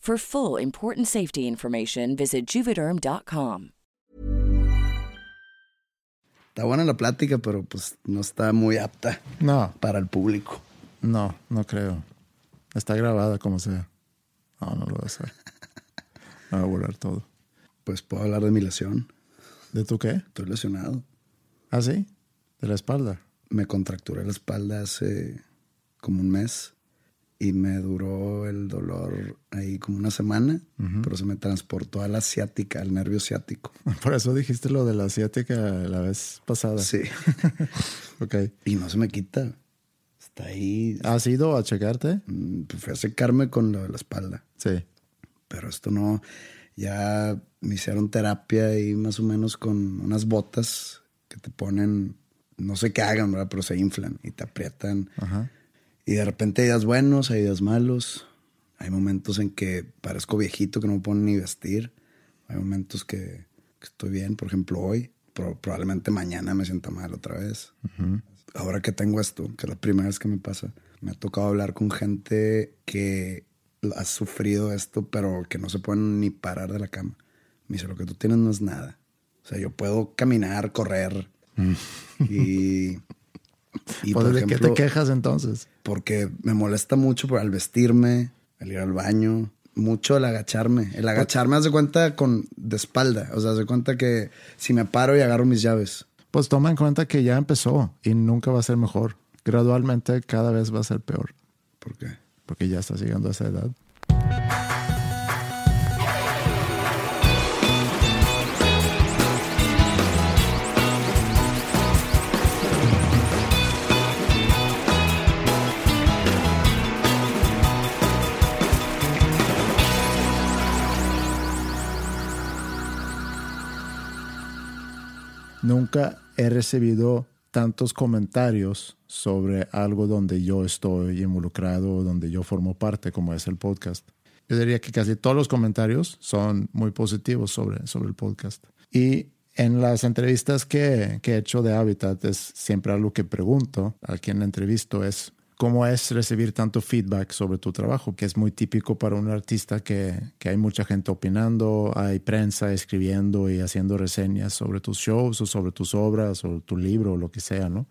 For full important safety information, visit juvederm.com. Está buena la plática, pero pues no está muy apta No, para el público. no, no creo. Está grabada como sea. No, no lo voy a hacer. Me voy a borrar todo. Pues puedo hablar de mi lesión. ¿De tu qué? Estoy lesionado. ¿Ah, sí? De la espalda. Me contracturé la espalda hace como un mes y me duró el dolor ahí como una semana, pero se me transportó a la ciática, al nervio ciático. Por eso dijiste lo de la asiática la vez pasada. Sí. Ok. y no se me quita. Está ahí. ¿Has ido a checarte? Mm, pues fui a secarme con lo de la espalda. Sí. Pero esto no. Ya me hicieron terapia ahí más o menos con unas botas que te ponen, no sé qué hagan, ¿verdad? Pero se inflan y te aprietan. Ajá. Y de repente hay días buenos, hay días malos. Hay momentos en que parezco viejito que no me puedo ni vestir. Hay momentos que, que estoy bien, por ejemplo hoy. Pro- probablemente mañana me sienta mal otra vez. Ahora que tengo esto, que es la primera vez que me pasa, me ha tocado hablar con gente que ha sufrido esto, pero que no se pueden ni parar de la cama. Me dice, lo que tú tienes no es nada. O sea, yo puedo caminar, correr. y, y, Pues, por ¿De qué ejemplo, te quejas entonces? Porque me molesta mucho por al vestirme, al ir al baño, mucho el agacharme. El agacharme hace cuenta con de espalda, o sea, hace cuenta que si me paro y agarro mis llaves. Pues toma en cuenta que ya empezó y nunca va a ser mejor. Gradualmente cada vez va a ser peor, ¿Por qué? porque ya estás llegando a esa edad. Nunca he recibido tantos comentarios sobre algo donde yo estoy involucrado, donde yo formo parte, como es el podcast. Yo diría que casi todos los comentarios son muy positivos sobre, sobre el podcast. Y en las entrevistas que, que he hecho de Habitat es siempre algo que pregunto a quien entrevisto es cómo es recibir tanto feedback sobre tu trabajo, que es muy típico para un artista que, que hay mucha gente opinando, hay prensa escribiendo y haciendo reseñas sobre tus shows o sobre tus obras o tu libro o lo que sea, ¿no?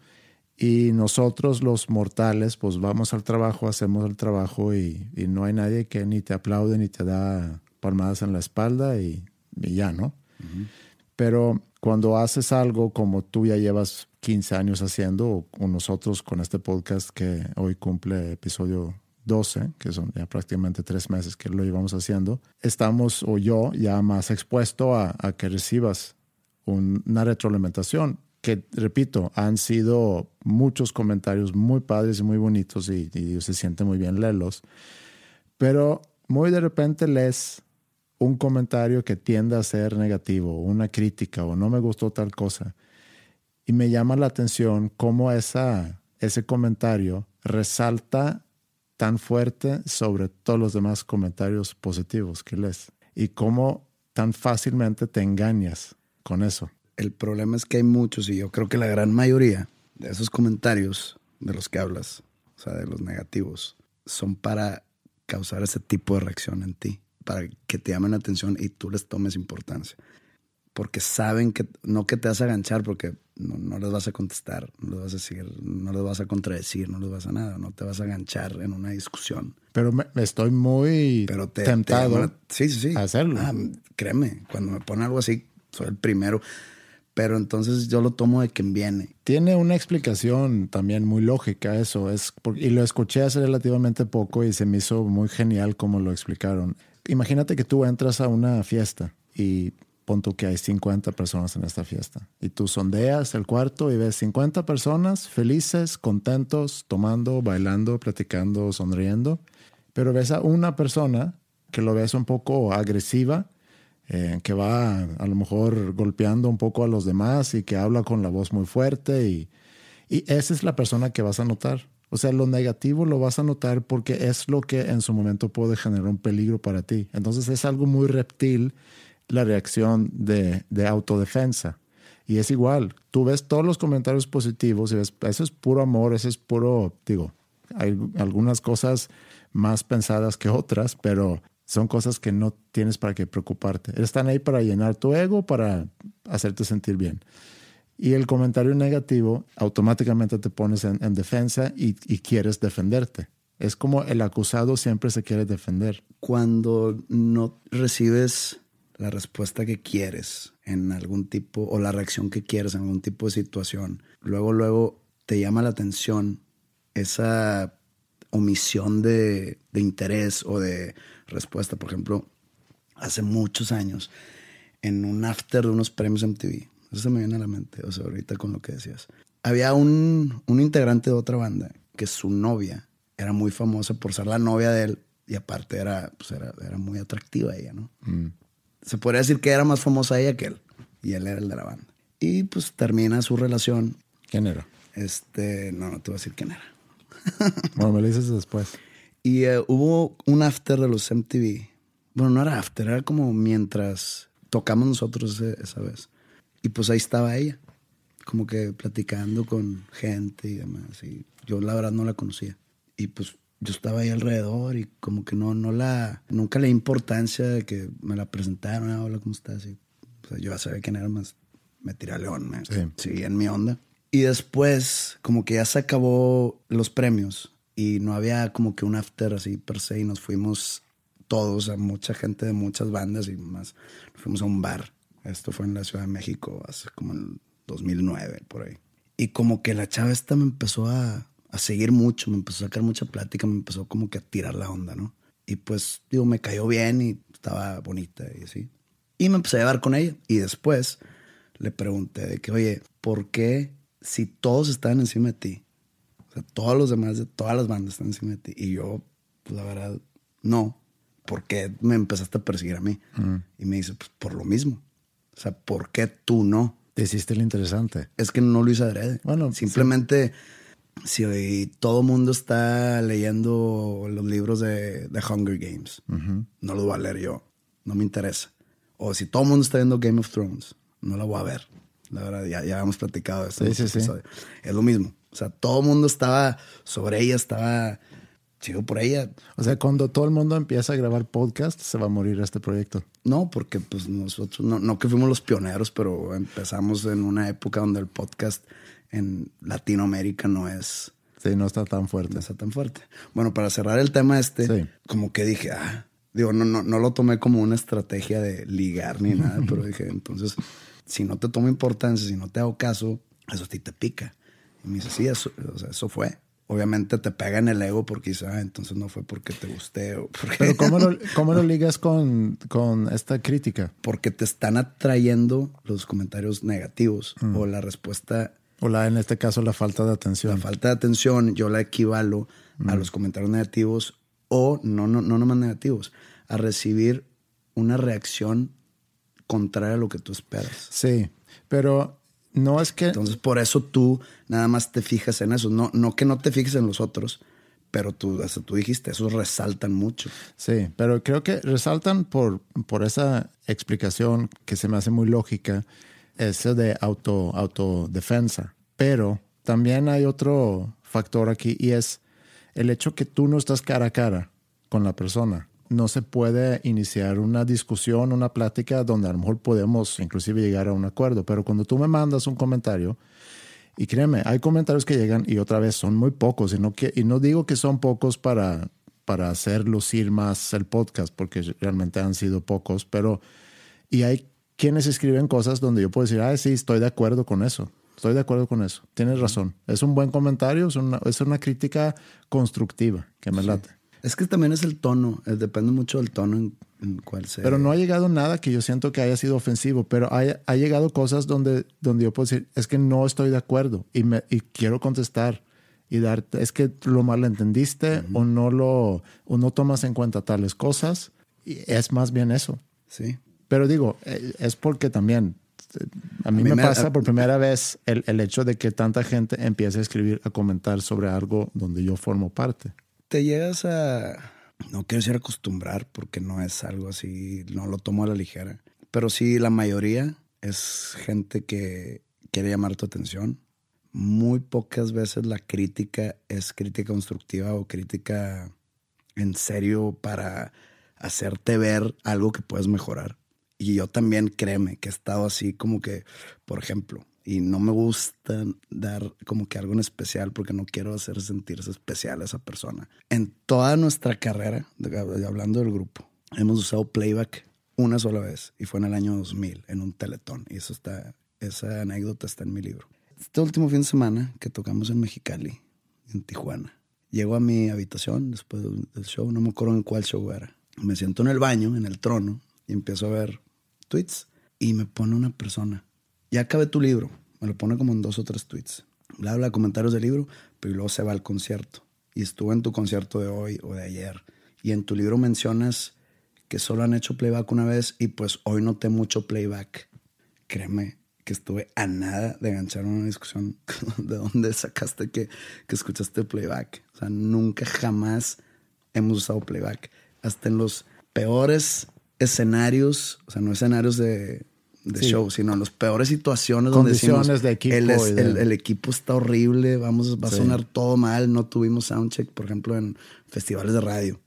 Y nosotros los mortales, pues vamos al trabajo, hacemos el trabajo y, y no hay nadie que ni te aplaude ni te da palmadas en la espalda y, y ya, ¿no? Pero cuando haces algo como tú ya llevas 15 años haciendo, o, nosotros con este podcast que hoy cumple episodio 12, que son ya prácticamente tres meses que lo llevamos haciendo, estamos, o yo, ya más expuesto a, que recibas un- una retroalimentación que, repito, han sido muchos comentarios muy padres y muy bonitos y, y se siente muy bien leerlos, pero muy de repente lees un comentario que tiende a ser negativo, una crítica o no me gustó tal cosa. Y me llama la atención cómo esa, ese comentario resalta tan fuerte sobre todos los demás comentarios positivos que lees y cómo tan fácilmente te engañas con eso. El problema es que hay muchos y yo creo que la gran mayoría de esos comentarios de los que hablas, o sea, de los negativos, son para causar ese tipo de reacción en ti, para que te llamen la atención y tú les tomes importancia. Porque saben que no que te vas a ganchar, porque no, no, les vas a contestar, no les vas a seguir, no les vas a contradecir, no les vas a nada, no te vas a ganchar en una discusión. Pero me, estoy muy Pero te, tentado sí, sí, sí. a hacerlo. Ah, créeme, cuando me ponen algo así, soy el primero. Pero entonces yo lo tomo de quien viene. Tiene una explicación también muy lógica eso. Es y lo escuché hace relativamente poco y se me hizo muy genial como lo explicaron. Imagínate que tú entras a una fiesta y pon tú que hay 50 personas en esta fiesta. Y tú sondeas el cuarto y ves 50 personas felices, contentos, tomando, bailando, platicando, sonriendo. Pero ves a una persona que lo ves un poco agresiva eh, que va a lo mejor golpeando un poco a los demás y que habla con la voz muy fuerte y, y esa es la persona que vas a notar. O sea, lo negativo lo vas a notar porque es lo que en su momento puede generar un peligro para ti. Entonces es algo muy reptil la reacción de, de autodefensa. Y es igual, tú ves todos los comentarios positivos y ves, eso es puro amor, eso es puro, digo, hay algunas cosas más pensadas que otras, pero son cosas que no tienes para qué preocuparte. Están ahí para llenar tu ego, para hacerte sentir bien. Y el comentario negativo, automáticamente te pones en, defensa y, quieres defenderte. Es como el acusado siempre se quiere defender. Cuando no recibes la respuesta que quieres en algún tipo o la reacción que quieres en algún tipo de situación, luego, luego te llama la atención esa omisión de, de interés o de respuesta. Por ejemplo, hace muchos años, en un after de unos premios MTV, eso se me viene a la mente, o sea, ahorita con lo que decías. Había un, un integrante de otra banda que su novia era muy famosa por ser la novia de él y aparte era, pues era, era muy atractiva ella, ¿no? Mm. Se podría decir que era más famosa ella que él y él era el de la banda. Y pues termina su relación. ¿Quién era? Este, no, no te voy a decir quién era. bueno, me lo dices después. Y eh, hubo un after de los MTV. Bueno, no era after, era como mientras tocamos nosotros esa vez. Y pues ahí estaba ella, como que platicando con gente y demás. Y yo la verdad no la conocía. Y pues yo estaba ahí alrededor y como que no, no la, nunca le di importancia de que me la presentaron, ah, hola, ¿cómo estás? Y, yo ya sabía quién era, más me tiré a león, me sí. en mi onda. Y después, como que ya se acabó los premios y no había como que un after así per se y nos fuimos todos, a mucha gente de muchas bandas y más. fuimos a un bar. Esto fue en la Ciudad de México hace como en 2009, por ahí. Y como que la chava esta me empezó a, a seguir mucho, me empezó a sacar mucha plática, me empezó como que a tirar la onda, ¿no? Y pues, digo, me cayó bien y estaba bonita y así. Y me empecé a llevar con ella. Y después le pregunté de que, oye, ¿por qué si todos estaban encima de ti, todos los demás de todas las bandas están encima de ti. Y yo, pues la verdad, no. ¿Por qué me empezaste a perseguir a mí? Y me dice, pues por lo mismo. O sea, ¿por qué tú no? Te hiciste lo interesante. Es que no lo hice adrede. Bueno, simplemente, si hoy todo el mundo está leyendo los libros de, de Hunger Games, no los voy a leer yo. No me interesa. O si todo el mundo está viendo Game of Thrones, no lo voy a ver. La verdad, ya, ya hemos platicado de esto. Es lo mismo. O sea, todo el mundo estaba sobre ella, estaba chido por ella. O sea, cuando todo el mundo empieza a grabar podcast, se va a morir este proyecto. No, porque pues nosotros, no, no que fuimos los pioneros, pero empezamos en una época donde el podcast en Latinoamérica no es... Sí, no está tan fuerte. No está tan fuerte. Bueno, para cerrar el tema este, como que dije, ah, digo, no, no, no lo tomé como una estrategia de ligar ni nada, pero dije, entonces, si no te tomo importancia, si no te hago caso, eso a ti te pica. Y me dice, sí, eso, eso fue. Obviamente te pega en el ego porque dice, ah, entonces no fue porque te gusté. O porque... Pero ¿cómo lo, cómo lo ligas con, con, esta crítica? Porque te están atrayendo los comentarios negativos mm. o la respuesta. O la, en este caso, la falta de atención. La falta de atención, yo la equivalo a mm. los comentarios negativos o no, no, no nomás negativos, a recibir una reacción contraria a lo que tú esperas. Sí, pero No es que... Entonces, por eso tú nada más te fijas en eso. No, no que no te fijes en los otros, pero tú, hasta tú dijiste, esos resaltan mucho. Sí, pero creo que resaltan por, por esa explicación que se me hace muy lógica, ese de auto, autodefensa. Pero también hay otro factor aquí y es el hecho que tú no estás cara a cara con la persona. No se puede iniciar una discusión, una plática donde a lo mejor podemos inclusive llegar a un acuerdo. Pero cuando tú me mandas un comentario, y créeme, hay comentarios que llegan y otra vez son muy pocos. Y no, que, y no digo que son pocos para, para hacer lucir más el podcast, porque realmente han sido pocos, pero y hay quienes escriben cosas donde yo puedo decir, ah, sí, estoy de acuerdo con eso. Estoy de acuerdo con eso. Tienes razón. Es un buen comentario, es una, es una crítica constructiva que me late. Es que también es el tono, eh, depende mucho del tono en, cual sea. Pero no ha llegado nada que yo siento que haya sido ofensivo, pero ha llegado cosas donde, donde yo puedo decir, es que no estoy de acuerdo y, me, y quiero contestar y darte, es que lo malentendiste o no lo, o no tomas en cuenta tales cosas. Y es más bien eso. Sí. Pero digo, eh, es porque también a mí, me, pasa por primera vez el, el, hecho de que tanta gente empiece a escribir, a comentar sobre algo donde yo formo parte. Te llegas a, no quiero decir acostumbrar porque no es algo así, no lo tomo a la ligera, pero sí la mayoría es gente que quiere llamar tu atención. Muy pocas veces la crítica es crítica constructiva o crítica en serio para hacerte ver algo que puedes mejorar. Y yo también, créeme, que he estado así como que, por ejemplo, y no me gusta dar como que algo en especial porque no quiero hacer sentirse especial a esa persona. En toda nuestra carrera, hablando del grupo, hemos usado playback una sola vez y fue en el año 2000 en un teletón y eso está, esa anécdota está en mi libro. Este último fin de semana que tocamos en Mexicali, en Tijuana, llego a mi habitación después del show, no me acuerdo en cuál show era. Me siento en el baño, en el trono, y empiezo a ver tweets y me pone una persona, ya acabé tu libro, me lo pone como en dos o tres tweets, bla, bla, comentarios del libro, pero luego se va al concierto y estuvo en tu concierto de hoy o de ayer y en tu libro mencionas que solo han hecho playback una vez y pues hoy noté mucho playback. Créeme que estuve a nada de enganchar una discusión de dónde sacaste que, que escuchaste playback. O sea, nunca jamás hemos usado playback. Hasta en los peores escenarios, o sea, no escenarios de, show, sino en las peores situaciones Condiciones donde de equipo. El, equipo está horrible, vamos, va a sonar todo mal, no tuvimos soundcheck, por ejemplo, en festivales de radio.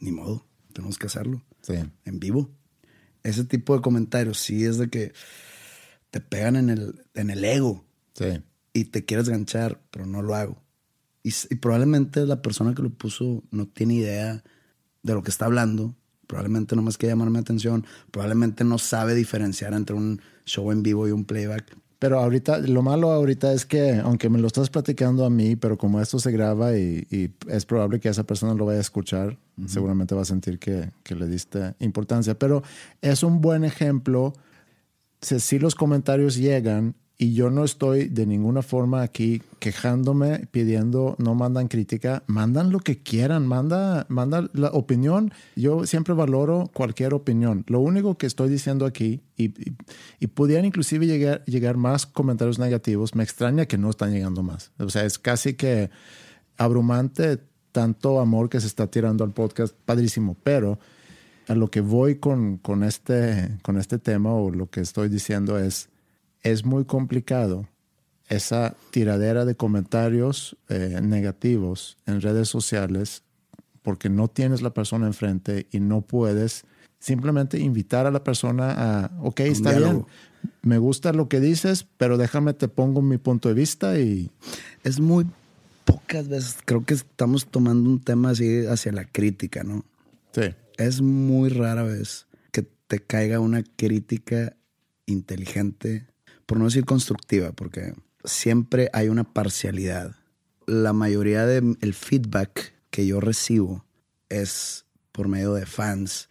Ni modo, tenemos que hacerlo. Sí. En vivo. Ese tipo de comentarios sí es de que te pegan en el, en el ego. Sí. Y te quieres ganchar, pero no lo hago. Y, y probablemente la persona que lo puso no tiene idea de lo que está hablando probablemente no más que llamarme atención, probablemente no sabe diferenciar entre un show en vivo y un playback. Pero ahorita, lo malo ahorita es que, aunque me lo estás platicando a mí, pero como esto se graba y, es probable que esa persona lo vaya a escuchar, seguramente va a sentir que, que, le diste importancia. Pero es un buen ejemplo. Si los comentarios llegan y yo no estoy de ninguna forma aquí quejándome, pidiendo, no mandan crítica, mandan lo que quieran, manda, manda la opinión. Yo siempre valoro cualquier opinión. Lo único que estoy diciendo aquí, y, y, pudieran inclusive llegar, llegar más comentarios negativos, me extraña que no están llegando más. O sea, es casi que abrumante tanto amor que se está tirando al podcast, padrísimo, pero a lo que voy con, con, este, con este tema o lo que estoy diciendo es es muy complicado esa tiradera de comentarios eh, negativos en redes sociales porque no tienes la persona enfrente y no puedes simplemente invitar a la persona a, ok, está bien, me gusta lo que dices, pero déjame te pongo mi punto de vista y... Es muy pocas veces, creo que estamos tomando un tema así hacia la crítica, ¿no? Sí. Es muy rara vez que te caiga una crítica inteligente por no decir constructiva, porque siempre hay una parcialidad. La mayoría del feedback que yo recibo es por medio de fans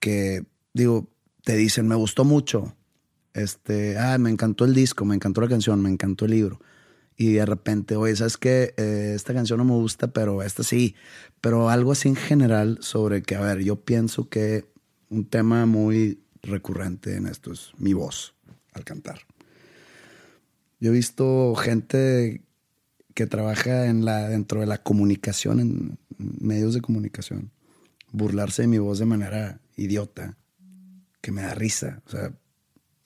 que, digo, te dicen, me gustó mucho, este, ah, me encantó el disco, me encantó la canción, me encantó el libro. Y de repente, oye, ¿sabes qué? Eh, esta canción no me gusta, pero esta sí. Pero algo así en general sobre que, a ver, yo pienso que un tema muy recurrente en esto es mi voz al cantar. Yo he visto gente que trabaja en la, dentro de la comunicación, en medios de comunicación, burlarse de mi voz de manera idiota, que me da risa. O sea,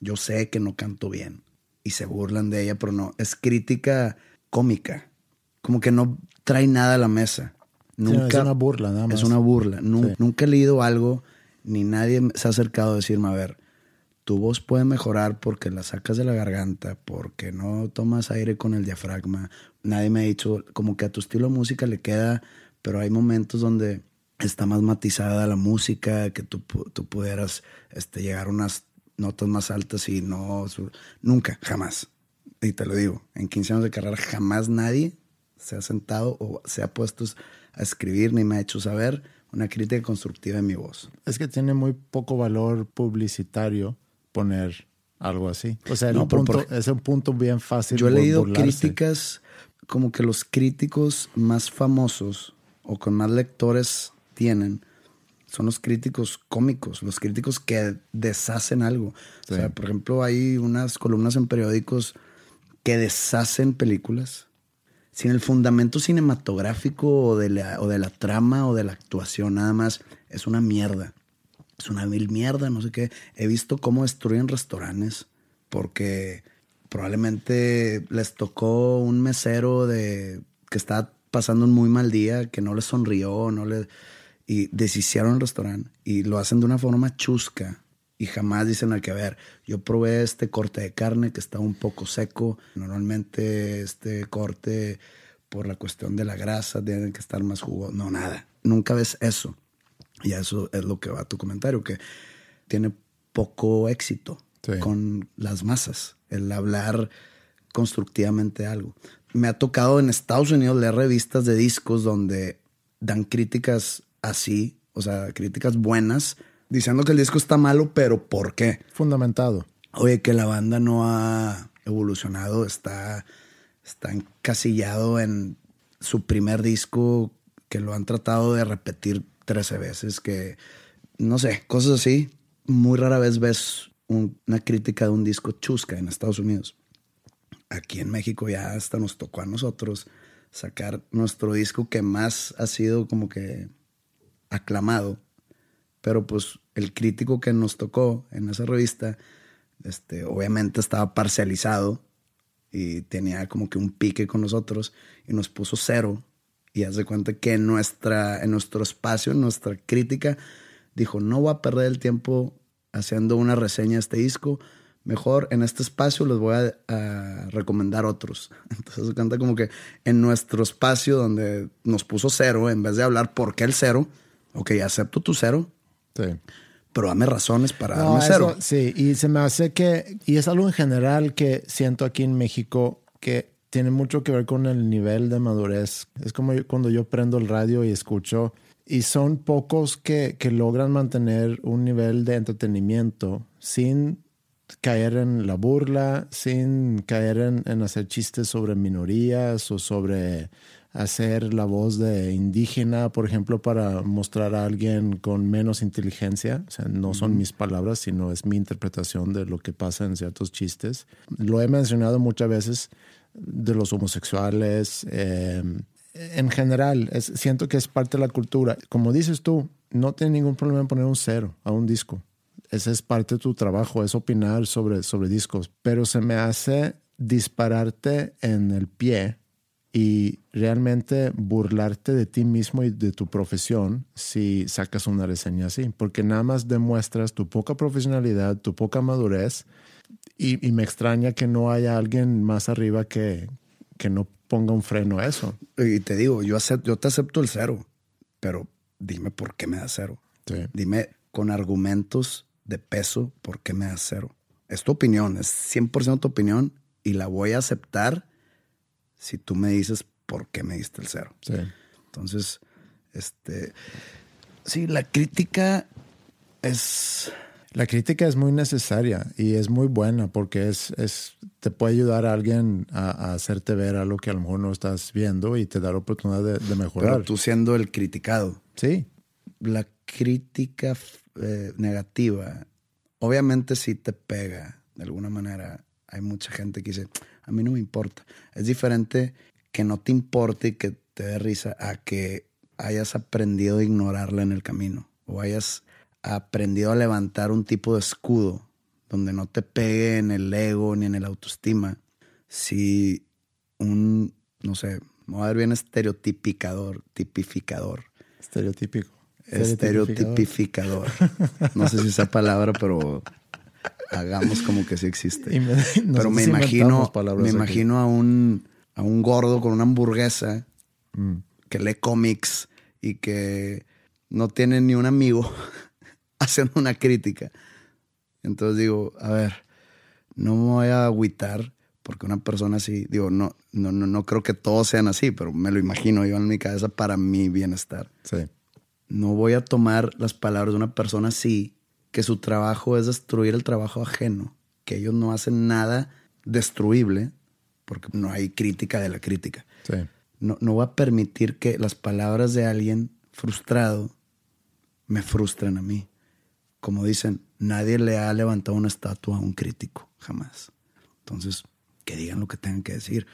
yo sé que no canto bien y se burlan de ella, pero no, es crítica cómica. Como que no trae nada a la mesa. Nunca, es una burla, nada más. Es una burla. Nu- Sí. Nunca he leído algo, ni nadie se ha acercado a decirme, a ver, tu voz puede mejorar porque la sacas de la garganta, porque no tomas aire con el diafragma. Nadie me ha dicho, como que a tu estilo de música le queda, pero hay momentos donde está más matizada la música, que tú, pu- tú pudieras este, llegar a unas notas más altas y no... Nunca, jamás. Y te lo digo, en 15 años de carrera jamás nadie se ha sentado o se ha puesto a escribir ni me ha hecho saber una crítica constructiva de mi voz. Es que tiene muy poco valor publicitario poner algo así. O sea, No, punto- por- es un punto bien fácil. Yo he leído burlarse. críticas como que los críticos más famosos o con más lectores tienen son los críticos cómicos, los críticos que deshacen algo. Sí. O sea, por ejemplo, hay unas columnas en periódicos que deshacen películas sin el fundamento cinematográfico o de la, o de la trama o de la actuación, nada más es una mierda. Es una mil mierda, no sé qué. He visto cómo destruyen restaurantes porque probablemente les tocó un mesero de que estaba pasando un muy mal día, que no les sonrió, no le y deshicieron el restaurante y lo hacen de una forma chusca y jamás dicen al que a ver, yo probé este corte de carne que estaba un poco seco, normalmente este corte por la cuestión de la grasa tiene que estar más jugoso, no nada, nunca ves eso. Y eso es lo que va a tu comentario, que tiene poco éxito Sí. con las masas, el hablar constructivamente de algo. Me ha tocado en Estados Unidos leer revistas de discos donde dan críticas así, o sea, críticas buenas, diciendo que el disco está malo, pero ¿por qué? Fundamentado. Oye, que la banda no ha evolucionado, está, está encasillado en su primer disco, que lo han tratado de repetir 13 veces, que no sé, cosas así. Muy rara vez ves un- una crítica de un disco chusca en Estados Unidos. Aquí en México ya hasta nos tocó a nosotros sacar nuestro disco que más ha sido como que aclamado pero pues el crítico que nos tocó en esa revista, este, obviamente estaba parcializado y tenía como que un pique con nosotros y nos puso cero y hace cuenta que en, nuestra, en nuestro espacio, en nuestra crítica, dijo, no voy a perder el tiempo haciendo una reseña de este disco, mejor en este espacio les voy a, a recomendar otros. Entonces se cuenta como que en nuestro espacio donde nos puso cero, en vez de hablar por qué el cero, ok, acepto tu cero, Sí. pero dame razones para No, darme cero. eso- sí, y se me hace que, y es algo en general que siento aquí en México que tiene mucho que ver con el nivel de madurez. Es como yo- cuando yo prendo el radio y escucho, y son pocos que, que logran mantener un nivel de entretenimiento sin caer en la burla, sin caer en, en hacer chistes sobre minorías o sobre hacer la voz de indígena, por ejemplo, para mostrar a alguien con menos inteligencia. O sea, no son mis palabras, sino es mi interpretación de lo que pasa en ciertos chistes. Lo he mencionado muchas veces de los homosexuales. eh, en general, siento que es parte de la cultura. Como dices tú, no tiene ningún problema en poner un cero a un disco. Ese es parte de tu trabajo, es opinar sobre, sobre discos. Pero se me hace dispararte en el pie y realmente burlarte de ti mismo y de tu profesión si sacas una reseña así, porque nada más demuestras tu poca profesionalidad, tu poca madurez y, y me extraña que no haya alguien más arriba que, que no ponga un freno a eso. Y te digo, yo, acepto, yo te acepto el cero, pero dime por qué me das cero. Sí. Dime con argumentos de peso por qué me das cero. Es tu opinión, es 100% tu opinión y la voy a aceptar si tú me dices por qué me diste el cero. Sí. Entonces, este, sí, la crítica es, La crítica es muy necesaria y es muy buena porque es, es, te puede ayudar a alguien a, a hacerte ver algo que a lo mejor no estás viendo y te da la oportunidad de, de mejorar. pero tú siendo el criticado. Sí, la crítica eh, negativa, obviamente sí te pega de alguna manera. Hay mucha gente que dice, a mí no me importa. Es diferente que no te importe y que te dé risa a que hayas aprendido a ignorarla en el camino o hayas aprendido a levantar un tipo de escudo donde no te pegue en el ego ni en el autoestima. Si un, no sé, me voy a ver bien estereotipicador, tipificador. Estereotípico. Estereotipificador. No sé si esa palabra, pero hagamos como que sí existe. Me- pero me imagino, me imagino a un, a un gordo con una hamburguesa Mm. que lee cómics y que no tiene ni un amigo haciendo una crítica. Entonces digo, a ver, no me voy a agüitar porque una persona así, digo, no, no, no, no creo que todos sean así, pero me lo imagino yo en mi cabeza para mi bienestar. Sí. No voy a tomar las palabras de una persona así, que su trabajo es destruir el trabajo ajeno, que ellos no hacen nada destruible, porque no hay crítica de la crítica. Sí. No, no voy a permitir que las palabras de alguien frustrado me frustren a mí. Como dicen, nadie le ha levantado una estatua a un crítico, jamás. Entonces, que digan lo que tengan que decir.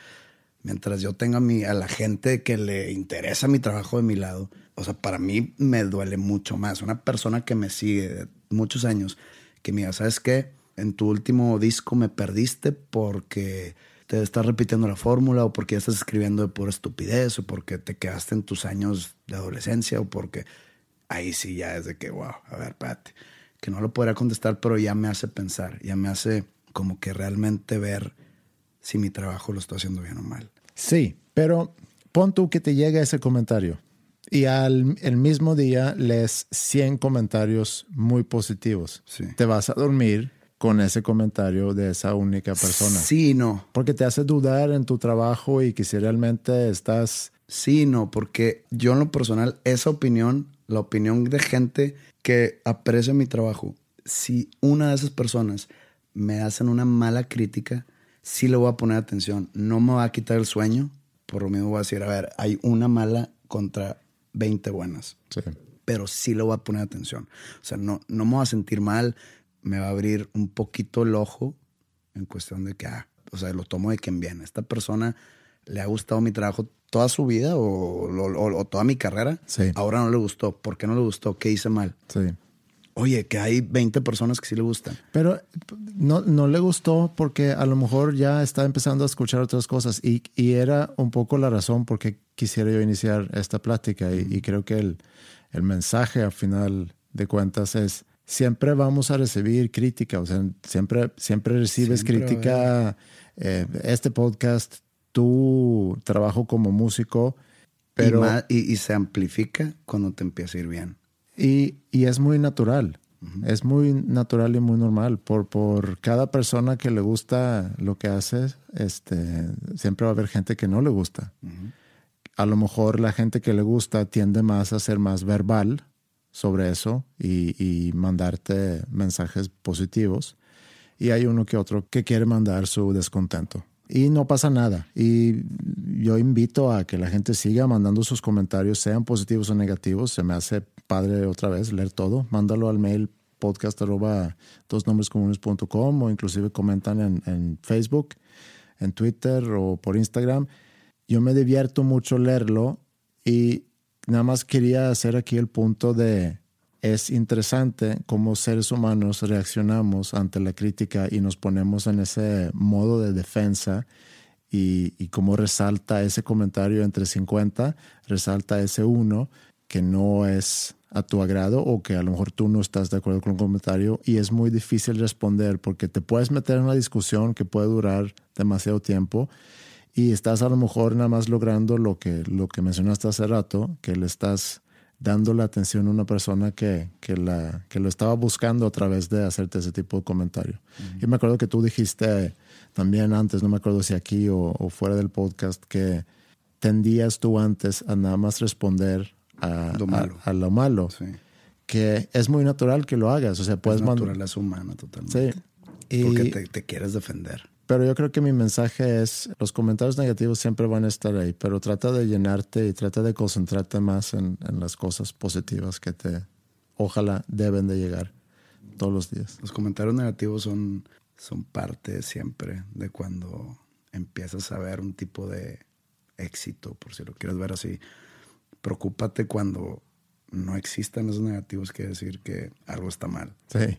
Mientras yo tenga a, la gente que le interesa mi trabajo de mi lado, o sea, para mí me duele mucho más. Una persona que me sigue de muchos años, que me diga, ¿sabes qué? En tu último disco me perdiste porque te estás repitiendo la fórmula o porque ya estás escribiendo de pura estupidez o porque te quedaste en tus años de adolescencia o porque ahí sí ya es de que, wow, a ver, espérate, que no lo podría contestar, pero ya me hace pensar, ya me hace como que realmente ver si mi trabajo lo estoy haciendo bien o mal. Sí, pero pon tú que te llega ese comentario y al el mismo día lees 100 comentarios muy positivos. Sí. Te vas a dormir con ese comentario de esa única persona. Sí, no. Porque te hace dudar en tu trabajo y que si realmente estás... Sí, no, porque yo en lo personal, esa opinión, la opinión de gente que aprecia mi trabajo, si una de esas personas me hacen una mala crítica, sí le voy a poner atención. No me va a quitar el sueño, por lo mismo voy a decir, a ver, hay una mala contra 20 buenas. Sí. pero sí le voy a poner atención. O sea, no, no me voy a sentir mal, me va a abrir un poquito el ojo en cuestión de que, ah, o sea, lo tomo de quien viene. Esta persona le ha gustado mi trabajo toda su vida o, o- o toda mi carrera. Sí. Ahora no le gustó. ¿Por qué no le gustó? ¿Qué hice mal? Sí. Oye, que hay 20 personas que sí le gustan. Pero no, no le gustó porque a lo mejor ya está empezando a escuchar otras cosas y, y era un poco la razón por qué quisiera yo iniciar esta plática y, y creo que el, el mensaje al final de cuentas es siempre vamos a recibir crítica, o sea, siempre, siempre recibes Siempre crítica, eh, este podcast, tu trabajo como músico, pero... y, ma- y- y se amplifica cuando te empieza a ir bien. Y, y es muy natural. Es muy natural y muy normal. Por, por cada persona que le gusta lo que haces, este, siempre va a haber gente que no le gusta. A lo mejor la gente que le gusta tiende más a ser más verbal sobre eso y, y mandarte mensajes positivos. Y hay uno que otro que quiere mandar su descontento. Y no pasa nada. Y yo invito a que la gente siga mandando sus comentarios, sean positivos o negativos. Se me hace padre otra vez leer todo. Mándalo al mail podcast arroba dosnombrescomunes.com o inclusive comentan en, en Facebook, en Twitter o por Instagram. Yo me divierto mucho leerlo y nada más quería hacer aquí el punto de es interesante cómo seres humanos reaccionamos ante la crítica y nos ponemos en ese modo de defensa y, y cómo resalta ese comentario entre 50, resalta ese uno que no es a tu agrado o que a lo mejor tú no estás de acuerdo con el comentario y es muy difícil responder porque te puedes meter en una discusión que puede durar demasiado tiempo y estás a lo mejor nada más logrando lo que, lo que mencionaste hace rato, que le estás dando la atención a una persona que, que, la, que lo estaba buscando a través de hacerte ese tipo de comentario. Y me acuerdo que tú dijiste también antes, no me acuerdo si aquí o, o fuera del podcast, que tendías tú antes a nada más responder a Lo malo. A, a lo malo, Sí. que es muy natural que lo hagas. O sea, puedes es mandar... naturaleza humana totalmente. Sí. Y- Porque te, te quieres defender. Pero yo creo que mi mensaje es, los comentarios negativos siempre van a estar ahí, pero trata de llenarte y trata de concentrarte más en, en las cosas positivas que te, ojalá, deben de llegar todos los días. Los comentarios negativos son, son parte siempre de cuando empiezas a ver un tipo de éxito, por si lo quieres ver así. Preocúpate cuando no existan esos negativos, quiere decir que algo está mal. Sí.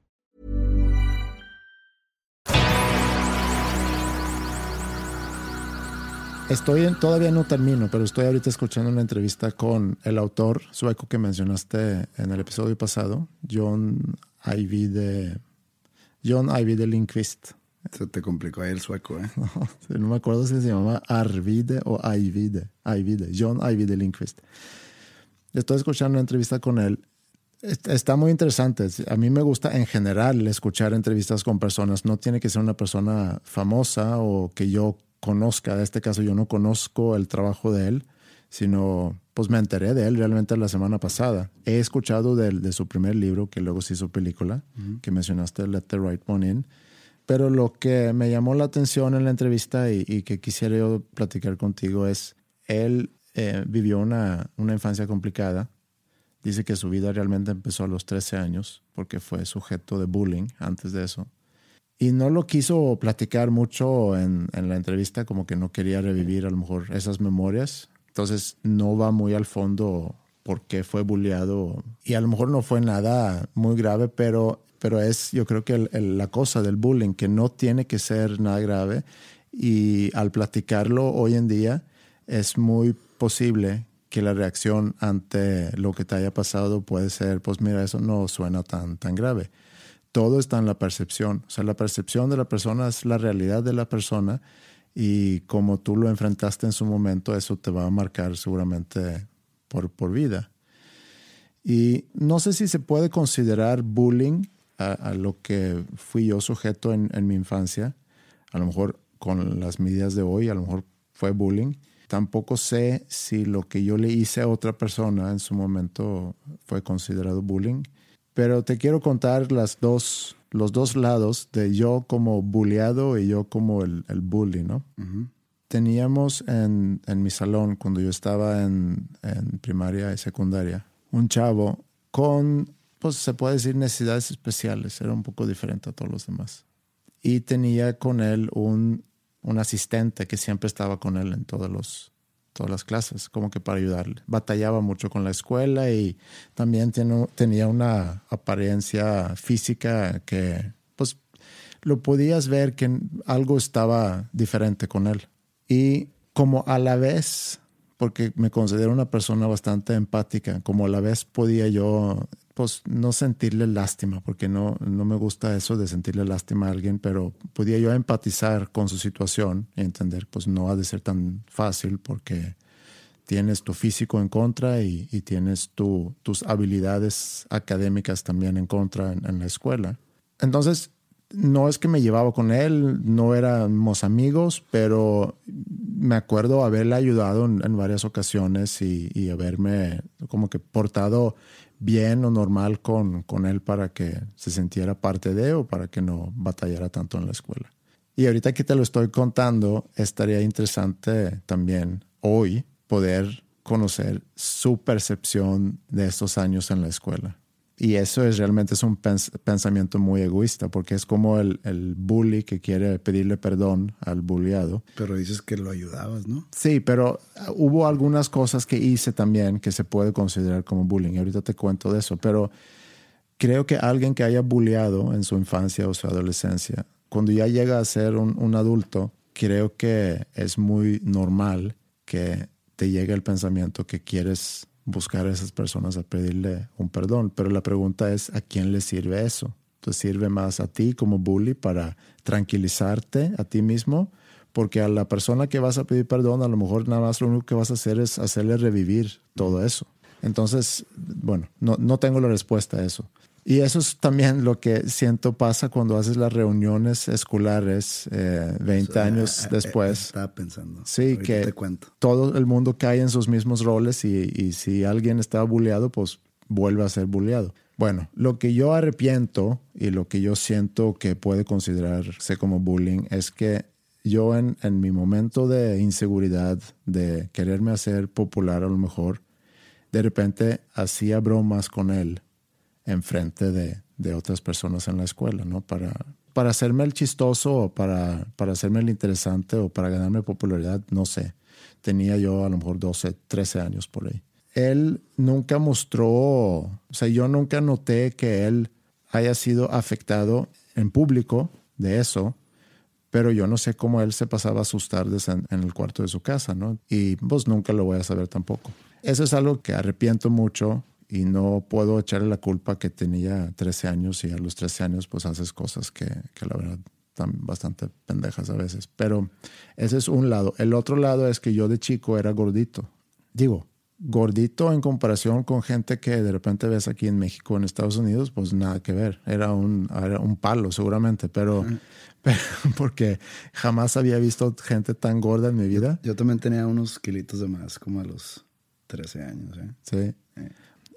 Estoy en, todavía no termino, pero estoy ahorita escuchando una entrevista con el autor sueco que mencionaste en el episodio pasado, John Ivy John Ivy de Lindqvist. Se te complicó ahí el sueco, ¿eh? No, no me acuerdo si se llamaba Arvide o Ivide. Ivide, John Ivy de Lindqvist. Estoy escuchando una entrevista con él. Está muy interesante. A mí me gusta en general escuchar entrevistas con personas. No tiene que ser una persona famosa o que yo conozca. En este caso yo no conozco el trabajo de él, sino pues me enteré de él realmente la semana pasada. He escuchado de, de su primer libro, que luego se hizo película, que mencionaste, Let the Right One In. Pero lo que me llamó la atención en la entrevista y, y que quisiera yo platicar contigo es, él eh, vivió una, una infancia complicada. Dice que su vida realmente empezó a los 13 años porque fue sujeto de bullying antes de eso. Y no lo quiso platicar mucho en, en, la entrevista, como que no quería revivir a lo mejor esas memorias. Entonces no va muy al fondo por qué fue bulleado. Y a lo mejor no fue nada muy grave, pero, pero es yo creo que el, el, la cosa del bullying, que no tiene que ser nada grave. Y al platicarlo hoy en día es muy posible que la reacción ante lo que te haya pasado puede ser, pues mira, eso no suena tan, tan grave todo está en la percepción. O sea, la percepción de la persona es la realidad de la persona y como tú lo enfrentaste en su momento, eso te va a marcar seguramente por, por vida. Y no sé si se puede considerar bullying a, lo que fui yo sujeto en, en mi infancia. A lo mejor con las medidas de hoy, a lo mejor fue bullying. Tampoco sé si lo que yo le hice a otra persona en su momento fue considerado bullying. Pero te quiero contar las dos, los dos lados de yo como bulleado y yo como el, el bully, ¿no? Uh -huh. Teníamos en, en, mi salón, cuando yo estaba en, en, primaria y secundaria, un chavo con, pues se puede decir, necesidades especiales. Era un poco diferente a todos los demás. Y tenía con él un, un asistente que siempre estaba con él en todos los, las clases, como que para ayudarle. Batallaba mucho con la escuela y también tenía una apariencia física que, pues, lo podías ver que algo estaba diferente con él. Y como a la vez, porque me considero una persona bastante empática, como a la vez podía yo, pues, no sentirle lástima, porque no, no me gusta eso de sentirle lástima a alguien, pero podía yo empatizar con su situación y entender, pues, no ha de ser tan fácil porque tienes tu físico en contra y, y tienes tu, tus habilidades académicas también en contra en, la escuela. Entonces, no es que me llevaba con él, no éramos amigos, pero me acuerdo haberle ayudado en, en varias ocasiones y, y, haberme como que portado bien o normal con, con él para que se sintiera parte de o para que no batallara tanto en la escuela. Y ahorita que te lo estoy contando, estaría interesante también hoy poder conocer su percepción de estos años en la escuela. Y eso es realmente es un pens pensamiento muy egoísta, porque es como el, el, bully que quiere pedirle perdón al bulliado. Pero dices que lo ayudabas, ¿no? Sí, pero hubo algunas cosas que hice también que se puede considerar como bullying. Y ahorita te cuento de eso, pero creo que alguien que haya bulleado en su infancia o su adolescencia, cuando ya llega a ser un, un adulto, creo que es muy normal que te llegue el pensamiento que quieres buscar a esas personas a pedirle un perdón. Pero la pregunta es, ¿a quién le sirve eso? ¿Te sirve más a ti como bully para tranquilizarte a ti mismo? Porque a la persona que vas a pedir perdón, a lo mejor nada más lo único que vas a hacer es hacerle revivir todo eso. Entonces, bueno, no, no tengo la respuesta a eso. Y eso es también lo que siento pasa cuando haces las reuniones escolares eh, 20 años eh, eh, después. Estaba pensando. Sí, Ahorita que te cuento. todo el mundo cae en sus mismos roles y, y si alguien está bulleado, pues vuelve a ser bulleado. Bueno, lo que yo arrepiento y lo que yo siento que puede considerarse como bullying es que yo en, en mi momento de inseguridad, de quererme hacer popular a lo mejor, de repente hacía bromas con él enfrente de, de otras personas en la escuela, ¿no? Para, para hacerme el chistoso o para, para hacerme el interesante o para ganarme popularidad, no sé. Tenía yo a lo mejor 12, 13 años por ahí. Él nunca mostró, o sea, yo nunca noté que él haya sido afectado en público de eso, pero yo no sé cómo él se pasaba sus tardes en, en el cuarto de su casa, ¿no? Y pues nunca lo voy a saber tampoco. Eso es algo que arrepiento mucho y no puedo echarle la culpa que tenía 13 años y a los 13 años pues haces cosas que, que la verdad están bastante pendejas a veces. Pero ese es un lado. El otro lado es que yo de chico era gordito. Digo, gordito en comparación con gente que de repente ves aquí en México, en Estados Unidos, pues nada que ver. Era un, era un palo seguramente, pero, pero porque jamás había visto gente tan gorda en mi vida. Yo también tenía unos kilitos de más, como a los 13 años. ¿eh? Sí.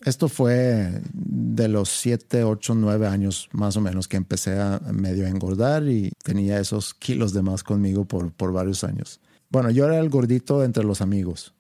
Esto fue de los 7, 8, 9 años más o menos que empecé a medio engordar y tenía esos kilos de más conmigo por, por varios años. Bueno, yo era el gordito entre los amigos,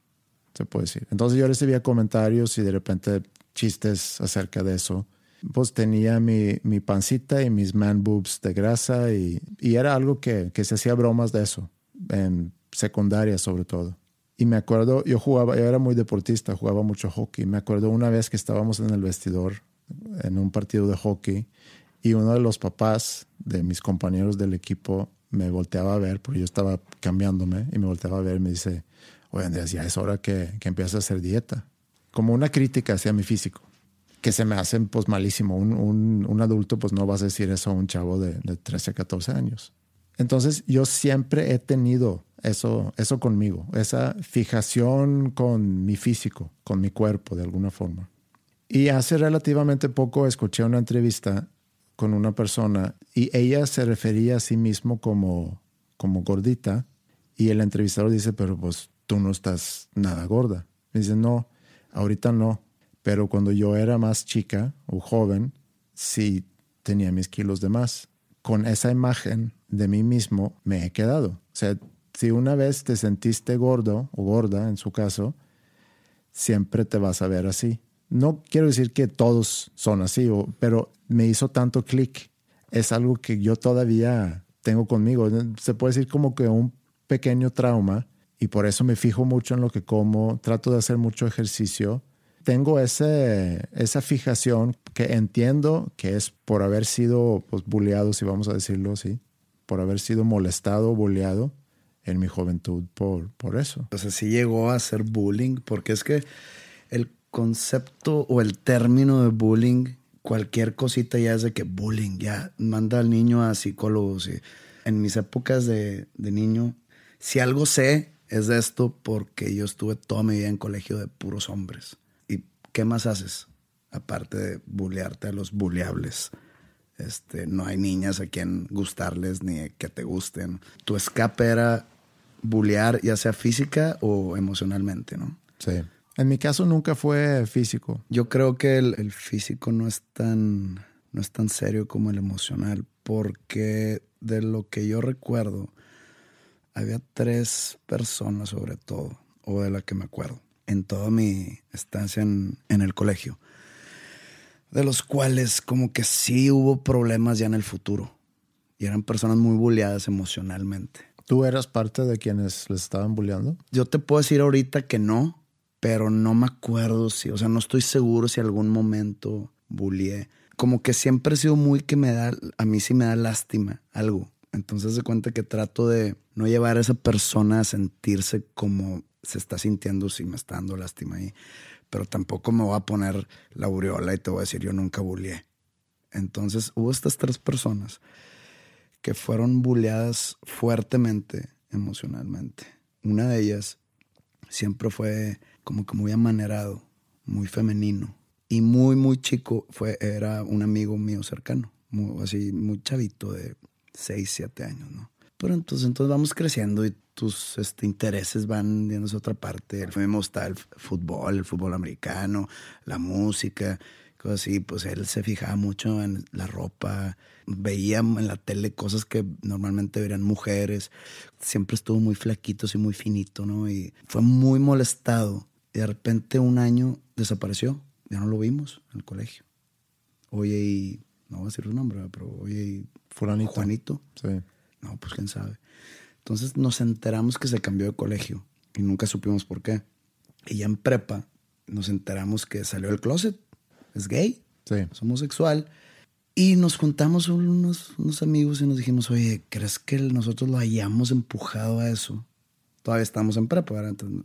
se puede decir. Entonces yo recibía comentarios y de repente chistes acerca de eso. Pues tenía mi, mi pancita y mis man boobs de grasa y, y era algo que, que se hacía bromas de eso, en secundaria sobre todo. Y me acuerdo, yo jugaba, yo era muy deportista, jugaba mucho hockey. Me acuerdo una vez que estábamos en el vestidor en un partido de hockey y uno de los papás de mis compañeros del equipo me volteaba a ver, porque yo estaba cambiándome y me volteaba a ver y me dice, oye Andrés, ya es hora que, que empieces a hacer dieta. Como una crítica hacia mi físico, que se me hace pues malísimo. Un, un, un adulto pues no vas a decir eso a un chavo de, de 13, 14 años. Entonces yo siempre he tenido eso, eso conmigo, esa fijación con mi físico, con mi cuerpo de alguna forma. Y hace relativamente poco escuché una entrevista con una persona y ella se refería a sí mismo como, como gordita y el entrevistador dice, pero pues tú no estás nada gorda. Me dice, no, ahorita no, pero cuando yo era más chica o joven, sí tenía mis kilos de más. Con esa imagen de mí mismo me he quedado. O sea, si una vez te sentiste gordo o gorda, en su caso, siempre te vas a ver así. No quiero decir que todos son así, pero me hizo tanto clic. Es algo que yo todavía tengo conmigo. Se puede decir como que un pequeño trauma y por eso me fijo mucho en lo que como, trato de hacer mucho ejercicio. Tengo ese, esa fijación que entiendo que es por haber sido pues, bulleado, si vamos a decirlo así, por haber sido molestado, bulleado en mi juventud por, por eso. Sea, sí llegó a ser bullying, porque es que el concepto o el término de bullying, cualquier cosita ya es de que bullying, ya manda al niño a psicólogos. Y en mis épocas de, de niño, si algo sé, es de esto porque yo estuve toda mi vida en colegio de puros hombres. ¿Y qué más haces? Aparte de bullearte a los bulleables. Este, no hay niñas a quien gustarles ni que te gusten. Tu escape era bullear, ya sea física o emocionalmente, ¿no? Sí. En mi caso nunca fue físico. Yo creo que el, el, físico no es tan no es tan serio como el emocional, porque de lo que yo recuerdo, había tres personas sobre todo, o de la que me acuerdo, en toda mi estancia en, en el colegio, de los cuales como que sí hubo problemas ya en el futuro, y eran personas muy bulleadas emocionalmente. ¿Tú eras parte de quienes les estaban bulleando? Yo te puedo decir ahorita que no, pero no me acuerdo si, o sea, no estoy seguro si algún momento bullié. como que siempre he sido muy que me da, a mí sí me da lástima algo. Entonces se cuenta que trato de no llevar a esa persona a sentirse como se está sintiendo si me está dando lástima ahí. Pero tampoco me voy a poner la aureola y te voy a decir yo nunca bullié. Entonces hubo estas tres personas que fueron bulleadas fuertemente emocionalmente. Una de ellas siempre fue como que muy amanerado, muy femenino y muy, muy chico. Fue, era un amigo mío cercano, muy, así, muy chavito de 6, 7 años, ¿no? Pero entonces, entonces vamos creciendo y tus este, intereses van yéndose a otra parte. A mí me gusta el fútbol, el fútbol americano, la música, cosas así. Pues él se fijaba mucho en la ropa, veía en la tele cosas que normalmente verían mujeres. Siempre estuvo muy flaquito, y muy finito, ¿no? Y fue muy molestado. Y de repente un año desapareció. Ya no lo vimos en el colegio. Oye, y no voy a decir su nombre, pero oye, y Fulanito. Juanito. Sí. No, pues quién sabe. Entonces nos enteramos que se cambió de colegio y nunca supimos por qué. Y ya en prepa nos enteramos que salió del closet. Es gay, Sí. es homosexual. Y nos juntamos unos, unos amigos y nos dijimos, oye, ¿crees que nosotros lo hayamos empujado a eso? Todavía estamos en prepa, ¿verdad? Entonces,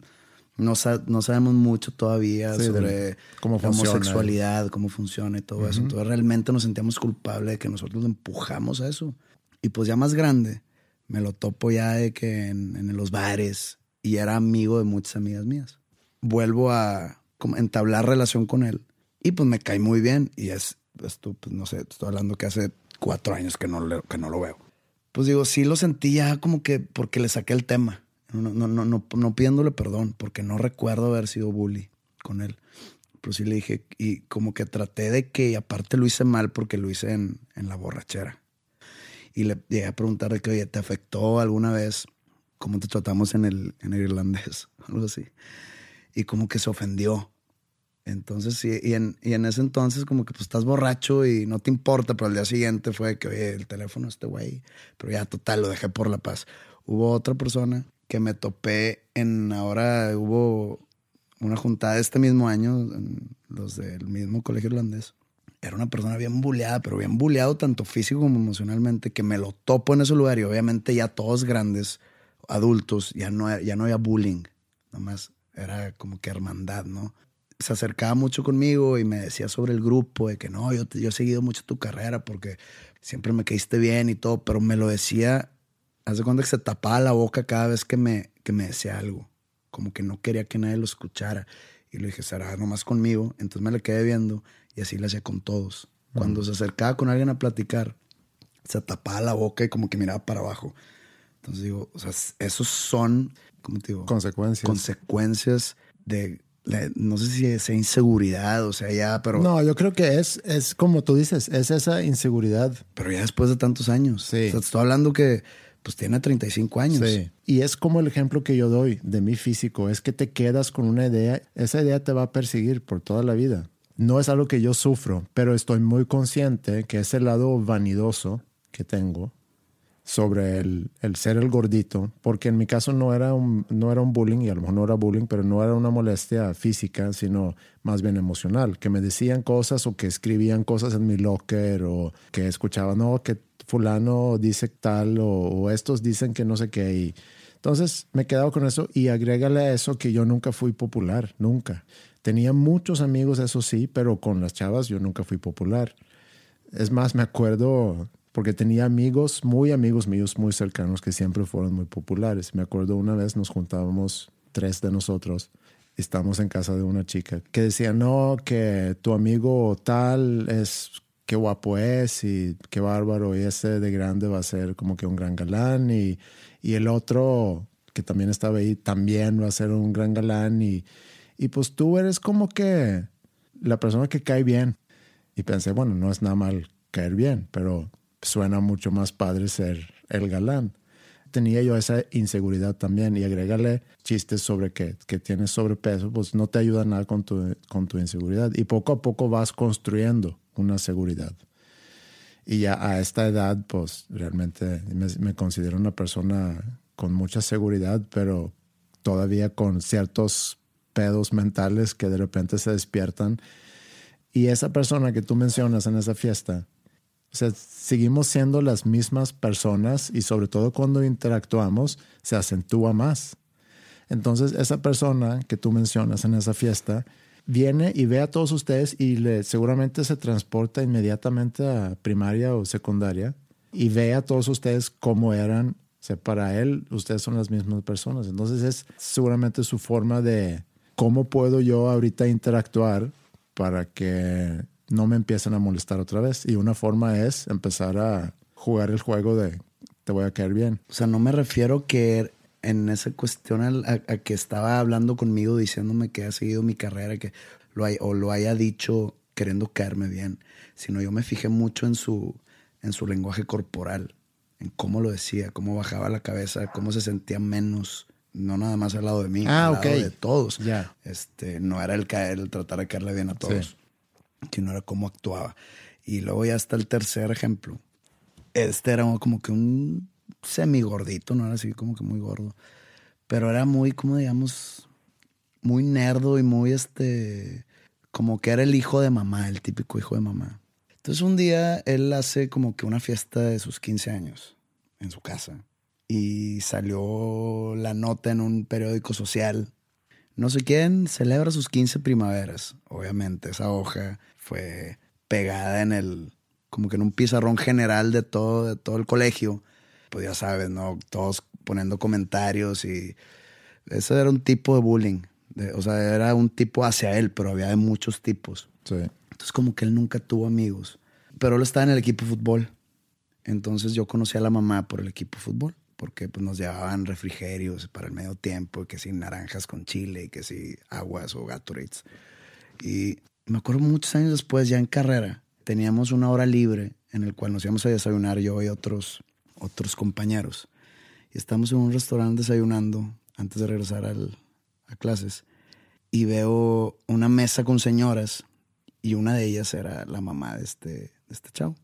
no, no sabemos mucho todavía Sí, sobre cómo la funciona. homosexualidad, cómo funciona y todo eso. Entonces realmente nos sentíamos culpables de que nosotros lo empujamos a eso. Y pues ya más grande, me lo topo ya de que en, en los bares y era amigo de muchas amigas mías. Vuelvo a entablar relación con él y pues me cae muy bien y es, esto, pues no sé, estoy hablando que hace cuatro años que no, que no lo veo. Pues digo, sí lo sentí ya como que porque le saqué el tema, no, no, no, no, no pidiéndole perdón, porque no recuerdo haber sido bully con él. Pero sí le dije, y como que traté de que, aparte lo hice mal porque lo hice en, en la borrachera. Y le llegué a preguntar de que, oye, ¿te afectó alguna vez cómo te tratamos en el, en el irlandés? Algo así. Y como que se ofendió. Entonces, sí, y en, y en ese entonces como que pues estás borracho y no te importa, pero al día siguiente fue que, oye, el teléfono este güey, pero ya total, lo dejé por la paz. Hubo otra persona que me topé en, ahora hubo una juntada este mismo año, los del mismo colegio irlandés. Era una persona bien bulleada, pero bien bulleado tanto físico como emocionalmente, que me lo topo en ese lugar y obviamente ya todos grandes, adultos, ya no, ya no había bullying, nomás era como que hermandad, ¿no? Se acercaba mucho conmigo y me decía sobre el grupo, de que no, yo, yo he seguido mucho tu carrera porque siempre me caíste bien y todo, pero me lo decía, haz de cuenta que se tapaba la boca cada vez que me, que me decía algo, como que no quería que nadie lo escuchara. Y le dije, será nomás conmigo. Entonces me le quedé viendo y así le hacía con todos. Cuando se acercaba con alguien a platicar, se tapaba la boca y como que miraba para abajo. Entonces digo, o sea, esos son, ¿cómo te digo? Consecuencias. Consecuencias de, la- no sé si sea inseguridad, o sea, ya, pero, No, yo creo que es, es como tú dices, es esa inseguridad. pero ya después de tantos años. Sí. O sea, te estoy hablando que pues tiene 35 años. Sí. Y es como el ejemplo que yo doy de mi físico, es que te quedas con una idea, esa idea te va a perseguir por toda la vida. No es algo que yo sufro, pero estoy muy consciente que ese lado vanidoso que tengo sobre el, el ser el gordito, porque en mi caso no era, un, no era un bullying, y a lo mejor no era bullying, pero no era una molestia física, sino más bien emocional, que me decían cosas o que escribían cosas en mi locker o que escuchaban, no, que fulano dice tal o, estos dicen que no sé qué. Y entonces me he quedado con eso y agrégale a eso que yo nunca fui popular, nunca. Tenía muchos amigos, eso sí, pero con las chavas yo nunca fui popular. Es más, me acuerdo porque tenía amigos, muy amigos míos, muy cercanos, que siempre fueron muy populares. Me acuerdo una vez nos juntábamos tres de nosotros, estamos en casa de una chica que decía, no, que tu amigo tal es, qué guapo es y qué bárbaro, y ese de grande va a ser como que un gran galán, y, y el otro que también estaba ahí también va a ser un gran galán, y, y pues tú eres como que la persona que cae bien. Y pensé, bueno, no es nada mal caer bien, pero suena mucho más padre ser el galán. Tenía yo esa inseguridad también y agregarle chistes sobre que, que tienes sobrepeso, pues no te ayuda nada con tu, con tu inseguridad. Y poco a poco vas construyendo una seguridad. Y ya a esta edad, pues realmente me, me considero una persona con mucha seguridad, pero todavía con ciertos pedos mentales que de repente se despiertan Y esa persona que tú mencionas en esa fiesta, o sea, seguimos siendo las mismas personas y sobre todo cuando interactuamos se acentúa más. Entonces, esa persona que tú mencionas en esa fiesta viene y ve a todos ustedes y le, seguramente se transporta inmediatamente a primaria o secundaria y ve a todos ustedes cómo eran. O sea, para él, ustedes son las mismas personas. Entonces, es seguramente su forma de cómo puedo yo ahorita interactuar para que no me empiecen a molestar otra vez. Y una forma es empezar a jugar el juego de te voy a caer bien. O sea, no me refiero que en esa cuestión a, que estaba hablando conmigo diciéndome que ha seguido mi carrera que lo o lo haya dicho queriendo caerme bien, sino yo me fijé mucho en su, en su lenguaje corporal, en cómo lo decía, cómo bajaba la cabeza, cómo se sentía menos, no nada más al lado de mí, ah, al lado de todos. Este, no era el caer, el tratar de caerle bien a todos, sino era cómo actuaba. Y luego ya está el tercer ejemplo. Este era como que un semi gordito, no era así como que muy gordo. Pero era muy, como digamos, muy nerdo y muy este, como que era el hijo de mamá, el típico hijo de mamá. Entonces un día él hace como que una fiesta de sus 15 años en su casa y salió la nota en un periódico social. No sé quién celebra sus 15 primaveras. Obviamente esa hoja fue pegada en el, como que en un pizarrón general de todo, de todo el colegio pues ya sabes, ¿no? Todos poniendo comentarios y eso era un tipo de bullying. o sea, era un tipo hacia él, pero había de muchos tipos. Sí. Entonces como que él nunca tuvo amigos. Pero él estaba en el equipo de fútbol. Entonces yo conocí a la mamá por el equipo de fútbol, porque pues, nos llevaban refrigerios para el medio tiempo, que si naranjas con chile, que si aguas o Gatorades. Y me acuerdo muchos años después, ya en carrera, teníamos una hora libre en el cual nos íbamos a desayunar yo y otros otros compañeros. Y estamos en un restaurante desayunando antes de regresar a clases y veo una mesa con señoras y una de ellas era la mamá de este, de este chavo.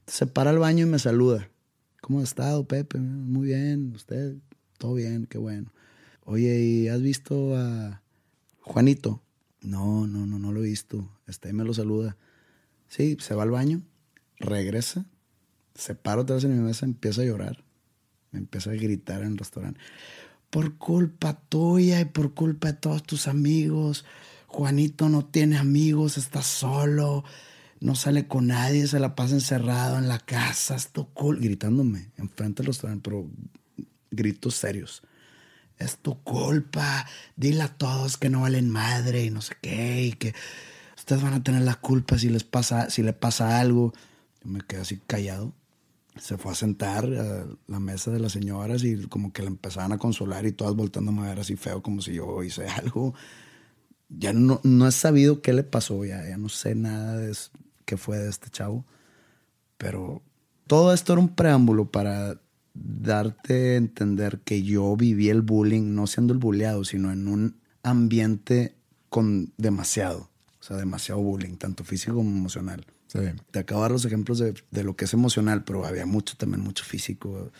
Entonces se para al baño y me saluda. ¿Cómo ha estado, Pepe? Muy bien, usted, todo bien, qué bueno. Oye, ¿y has visto a Juanito? No, no, no, no lo he visto. Este me lo saluda. Sí, se va al baño, regresa se para otra vez en mi mesa, empieza a llorar. Empieza a gritar en el restaurante. Por culpa tuya y por culpa de todos tus amigos. Juanito no tiene amigos, está solo, no sale con nadie, se la pasa encerrado en la casa, es tu culpa. Gritándome enfrente del restaurante, pero gritos serios. Es tu culpa, dile a todos que no valen madre y no sé qué, y que ustedes van a tener la culpa si les pasa, si le pasa algo. Yo me quedé así callado se fue a sentar a la mesa de las señoras y como que le empezaban a consolar y todas voltando a ver así feo como si yo hice algo. Ya no, no he sabido qué le pasó, ya, ya no sé nada de qué fue de este chavo. Pero todo esto era un preámbulo para darte a entender que yo viví el bullying, no siendo el bulleado, sino en un ambiente con demasiado, o sea, demasiado bullying, tanto físico como emocional. Sí. Te acabo de dar los ejemplos de, de, lo que es emocional, pero había mucho también, mucho físico.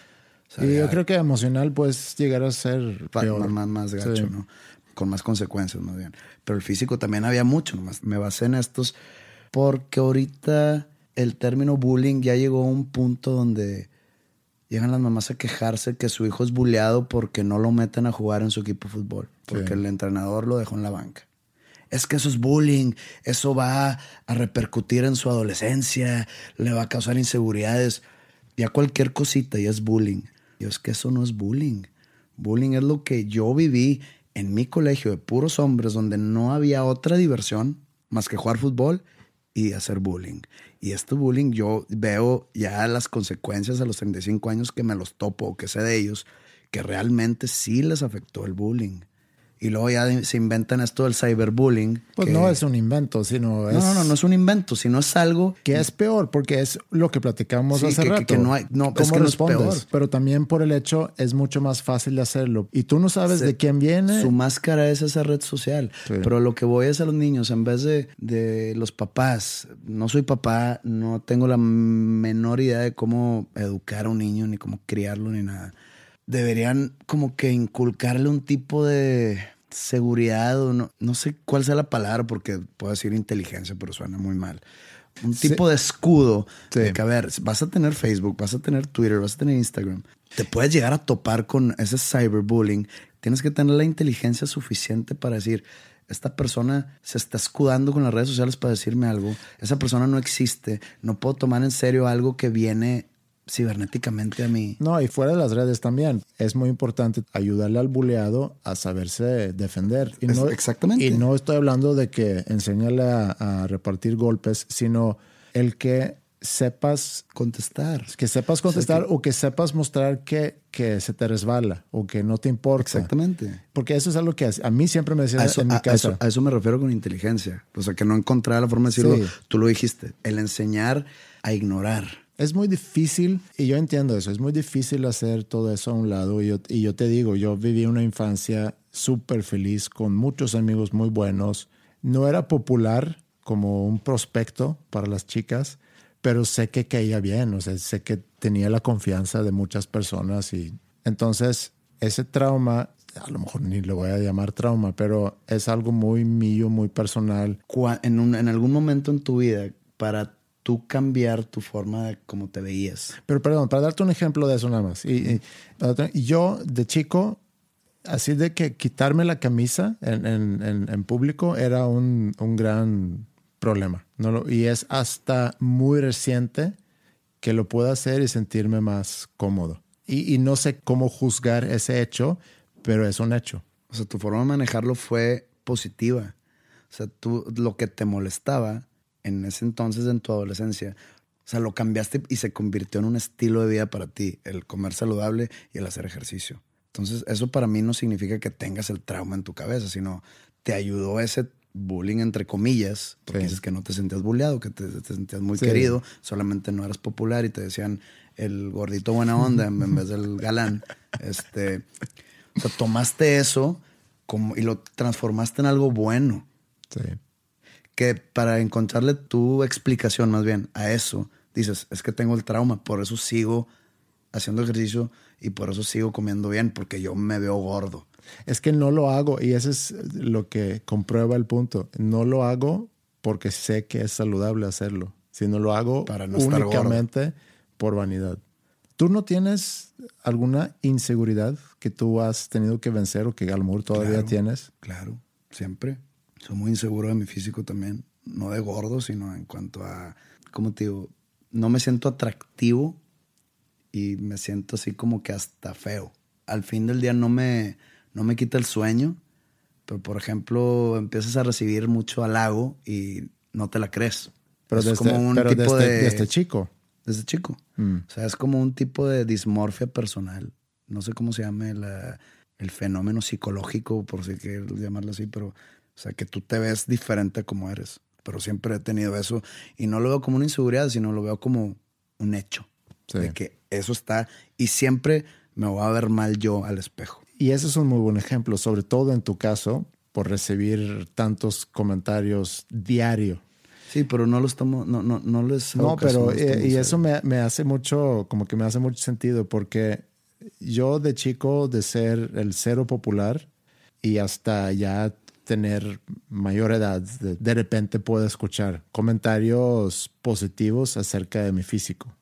y yo creo que emocional puedes llegar a ser peor. Más, más, gacho, ¿no? Con más consecuencias, más bien. Pero el físico también había mucho, nomás. Me basé en estos porque ahorita el término bullying ya llegó a un punto donde llegan las mamás a quejarse que su hijo es bulleado porque no lo meten a jugar en su equipo de fútbol, porque el entrenador lo dejó en la banca es que eso es bullying, eso va a repercutir en su adolescencia, le va a causar inseguridades. Ya cualquier cosita ya es bullying. Y es que eso no es bullying. Bullying es lo que yo viví en mi colegio de puros hombres, donde no había otra diversión más que jugar fútbol y hacer bullying. Y este bullying yo veo ya las consecuencias a los 35 años que me los topo o que sé de ellos, que realmente sí les afectó el bullying. Y luego ya se inventan esto del cyberbullying. Pues no es un invento, sino es... No, no, no, es un invento, sino es algo... Que es peor, porque es lo que platicamos hace rato. Que, no hay... No, es que respondes? No es peor. Pero también por el hecho es mucho más fácil de hacerlo. Y tú no sabes de quién viene. Su máscara es esa red social. Pero lo que voy es a los niños, en vez de, de los papás. No soy papá, no tengo la menor idea de cómo educar a un niño, ni cómo criarlo, ni nada deberían como que inculcarle un tipo de, seguridad o no, no sé cuál sea la palabra porque puedo decir inteligencia, pero suena muy mal. Un tipo de escudo Sí. de que, a ver, vas a tener Facebook, vas a tener Twitter, vas a tener Instagram. Te puedes llegar a topar con ese cyberbullying. Tienes que tener la inteligencia suficiente para decir, esta persona se está escudando con las redes sociales para decirme algo. Esa persona no existe. No puedo tomar en serio algo que viene cibernéticamente a mí. No, y fuera de las redes también. Es muy importante ayudarle al buleado a saberse defender. Y no, exactamente. Y no estoy hablando de que enséñale a, a repartir golpes, sino el que sepas Contestar. que sepas contestar O sea, que- o que sepas mostrar que, que se te resbala o que no te importa. Exactamente. Porque eso es algo que a mí siempre me decían A eso, en mi a- a casa. eso- a eso me refiero con inteligencia. O sea, que no encontrar la forma de decirlo. Sí. Tú lo dijiste. El enseñar a ignorar. Es muy difícil, y yo entiendo eso, es muy difícil hacer todo eso a un lado. Y yo, y yo te digo, yo viví una infancia súper feliz, con muchos amigos muy buenos. No era popular como un prospecto para las chicas, pero sé que caía bien, o sea, sé que tenía la confianza de muchas personas. Y entonces, ese trauma, a lo mejor ni lo voy a llamar trauma, pero es algo muy mío, muy personal. En, un- en algún momento en tu vida, para tú cambiar tu forma de cómo te veías. Pero perdón, para darte un ejemplo de eso nada más. Y, yo de chico, así de que quitarme la camisa en, en- en- en público era un, un gran problema. No lo- y es hasta muy reciente que lo puedo hacer y sentirme más cómodo. Y, y no sé cómo juzgar ese hecho, pero es un hecho. O sea, tu forma de manejarlo fue positiva. O sea, tú lo que te molestaba en ese entonces, en tu adolescencia, o sea, lo cambiaste y se convirtió en un estilo de vida para ti, el comer saludable y el hacer ejercicio. Entonces, eso para mí no significa que tengas el trauma en tu cabeza, sino te ayudó ese bullying, entre comillas, porque Sí. dices que no te sentías bulleado, que te, te sentías muy Sí. querido, solamente no eras popular y te decían el gordito buena onda en en vez del galán. Este, o sea, tomaste eso como, y lo transformaste en algo bueno. Sí. Que para encontrarle tu explicación más bien a eso, dices, es que tengo el trauma, por eso sigo haciendo ejercicio y por eso sigo comiendo bien, porque yo me veo gordo. Es que no lo hago y eso es lo que comprueba el punto. No lo hago porque sé que es saludable hacerlo, sino lo hago Para no estar únicamente por vanidad. ¿Tú no tienes alguna inseguridad que tú has tenido que vencer o que a lo mejor todavía Claro. tienes? Claro, siempre. Soy muy inseguro de mi físico también. No de gordo, sino en cuanto a, ¿cómo te digo? No me siento atractivo y me siento así como que hasta feo. Al fin del día no me, no me quita el sueño, pero por ejemplo empiezas a recibir mucho halago y no te la crees. Pero, es desde, como un pero tipo desde, de... desde chico. Desde chico. Mm. O sea, es como un tipo de dismorfia personal. No sé cómo se llame la- el fenómeno psicológico, por si quieres llamarlo así, pero, o sea, que tú te ves diferente como eres. Pero siempre he tenido eso y no lo veo como una inseguridad, sino lo veo como un hecho. Sí. De que eso está y siempre me voy a ver mal yo al espejo. Y ese es un muy buen ejemplo, sobre todo en tu caso, por recibir tantos comentarios diario. Sí, pero no los tomo, no, no, no les No, pero eh, y serio. eso me, me hace mucho, como que me hace mucho sentido, porque yo de chico, de ser el cero popular y hasta ya tener mayor edad, de, repente puedo escuchar comentarios positivos acerca de mi físico.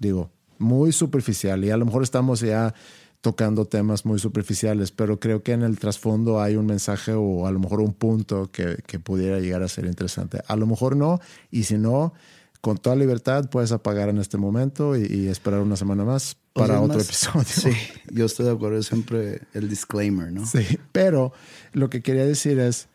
Digo, muy superficial y a lo mejor estamos ya tocando temas muy superficiales, pero creo que en el trasfondo hay un mensaje o a lo mejor un punto que, que pudiera llegar a ser interesante. A lo mejor no, y si no, con toda libertad puedes apagar en este momento y esperar una semana más O para sea, otro más- episodio. Sí, yo estoy de acuerdo, siempre el disclaimer, ¿no? Sí, pero lo que quería decir es,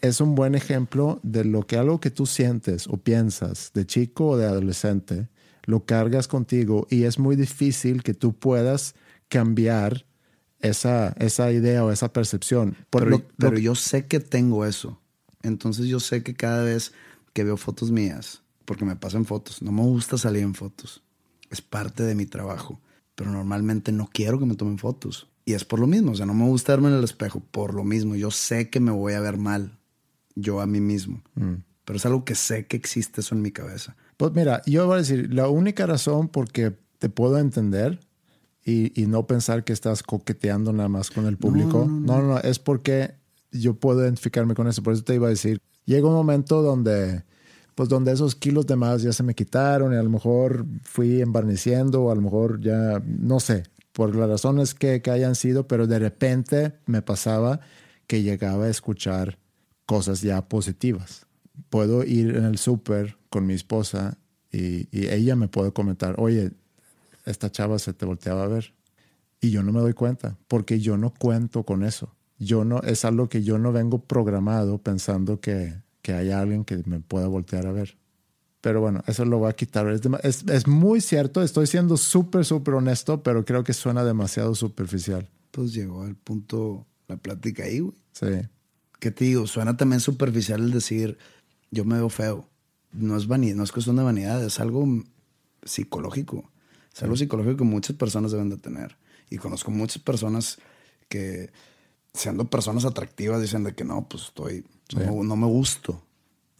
es un buen ejemplo de lo que algo que tú sientes o piensas de chico o de adolescente, lo cargas contigo y es muy difícil que tú puedas cambiar esa, esa idea o esa percepción. Por pero, lo- lo- pero yo sé que tengo eso. Entonces yo sé que cada vez que veo fotos mías, porque me pasan fotos, no me gusta salir en fotos. Es parte de mi trabajo. Pero normalmente no quiero que me tomen fotos. Y es por lo mismo. O sea, no me gusta verme en el espejo. Por lo mismo. Yo sé que me voy a ver mal. Yo a mí mismo. Mm. Pero es algo que sé que existe eso en mi cabeza. Pues mira, yo voy a decir, la única razón por que te puedo entender y, y no pensar que estás coqueteando nada más con el público, no, no, no, es porque yo puedo identificarme con eso. Por eso te iba a decir, llega un momento donde, pues donde esos kilos de más ya se me quitaron y a lo mejor fui embarneciendo o a lo mejor ya, no sé, por las razones que, que hayan sido, pero de repente me pasaba que llegaba a escuchar cosas ya positivas. Puedo ir en el súper con mi esposa y, y ella me puede comentar, oye, esta chava se te volteaba a ver. Y yo no me doy cuenta, porque yo no cuento con eso. Yo no, es algo que yo no vengo programado pensando que, que hay alguien que me pueda voltear a ver. Pero bueno, eso lo voy a quitar. Es, es, es muy cierto, estoy siendo súper, súper honesto, pero creo que suena demasiado superficial. Pues llegó al punto la plática ahí, güey. Sí, ¿Qué te digo? Suena también superficial el decir, yo me veo feo. No es vanidad, no es cuestión de vanidad, es algo psicológico. Es algo psicológico que muchas personas deben de tener. Y conozco muchas personas que, siendo personas atractivas, dicen de que no, pues estoy, no, no me gusto.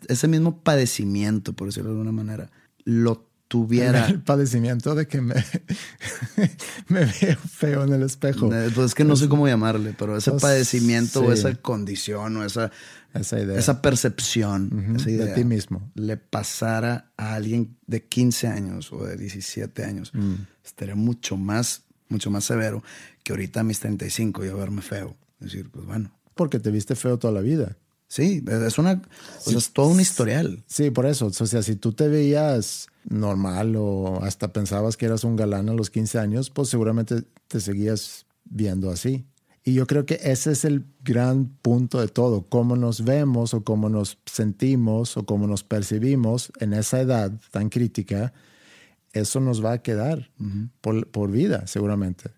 Ese mismo padecimiento, por decirlo de alguna manera, lo tuviera. el padecimiento de que me, me veo feo en el espejo. Eh, Pues es que no sé cómo llamarle, pero ese Pues, padecimiento o esa condición o esa, Esa idea. esa percepción esa de ti mismo. le pasara a alguien de 15 años o de 17 años, Mm. estaría mucho más, mucho más severo que ahorita a mis 35 yo verme feo. Es decir, pues bueno, Porque te viste feo toda la vida. Sí, es una, o sea, es todo un historial. Sí, por eso. O sea, si tú te veías normal o hasta pensabas que eras un galán a los 15 años, pues seguramente te seguías viendo así. Y yo creo que ese es el gran punto de todo, cómo nos vemos o cómo nos sentimos o cómo nos percibimos en esa edad tan crítica, eso nos va a quedar por, por vida, seguramente.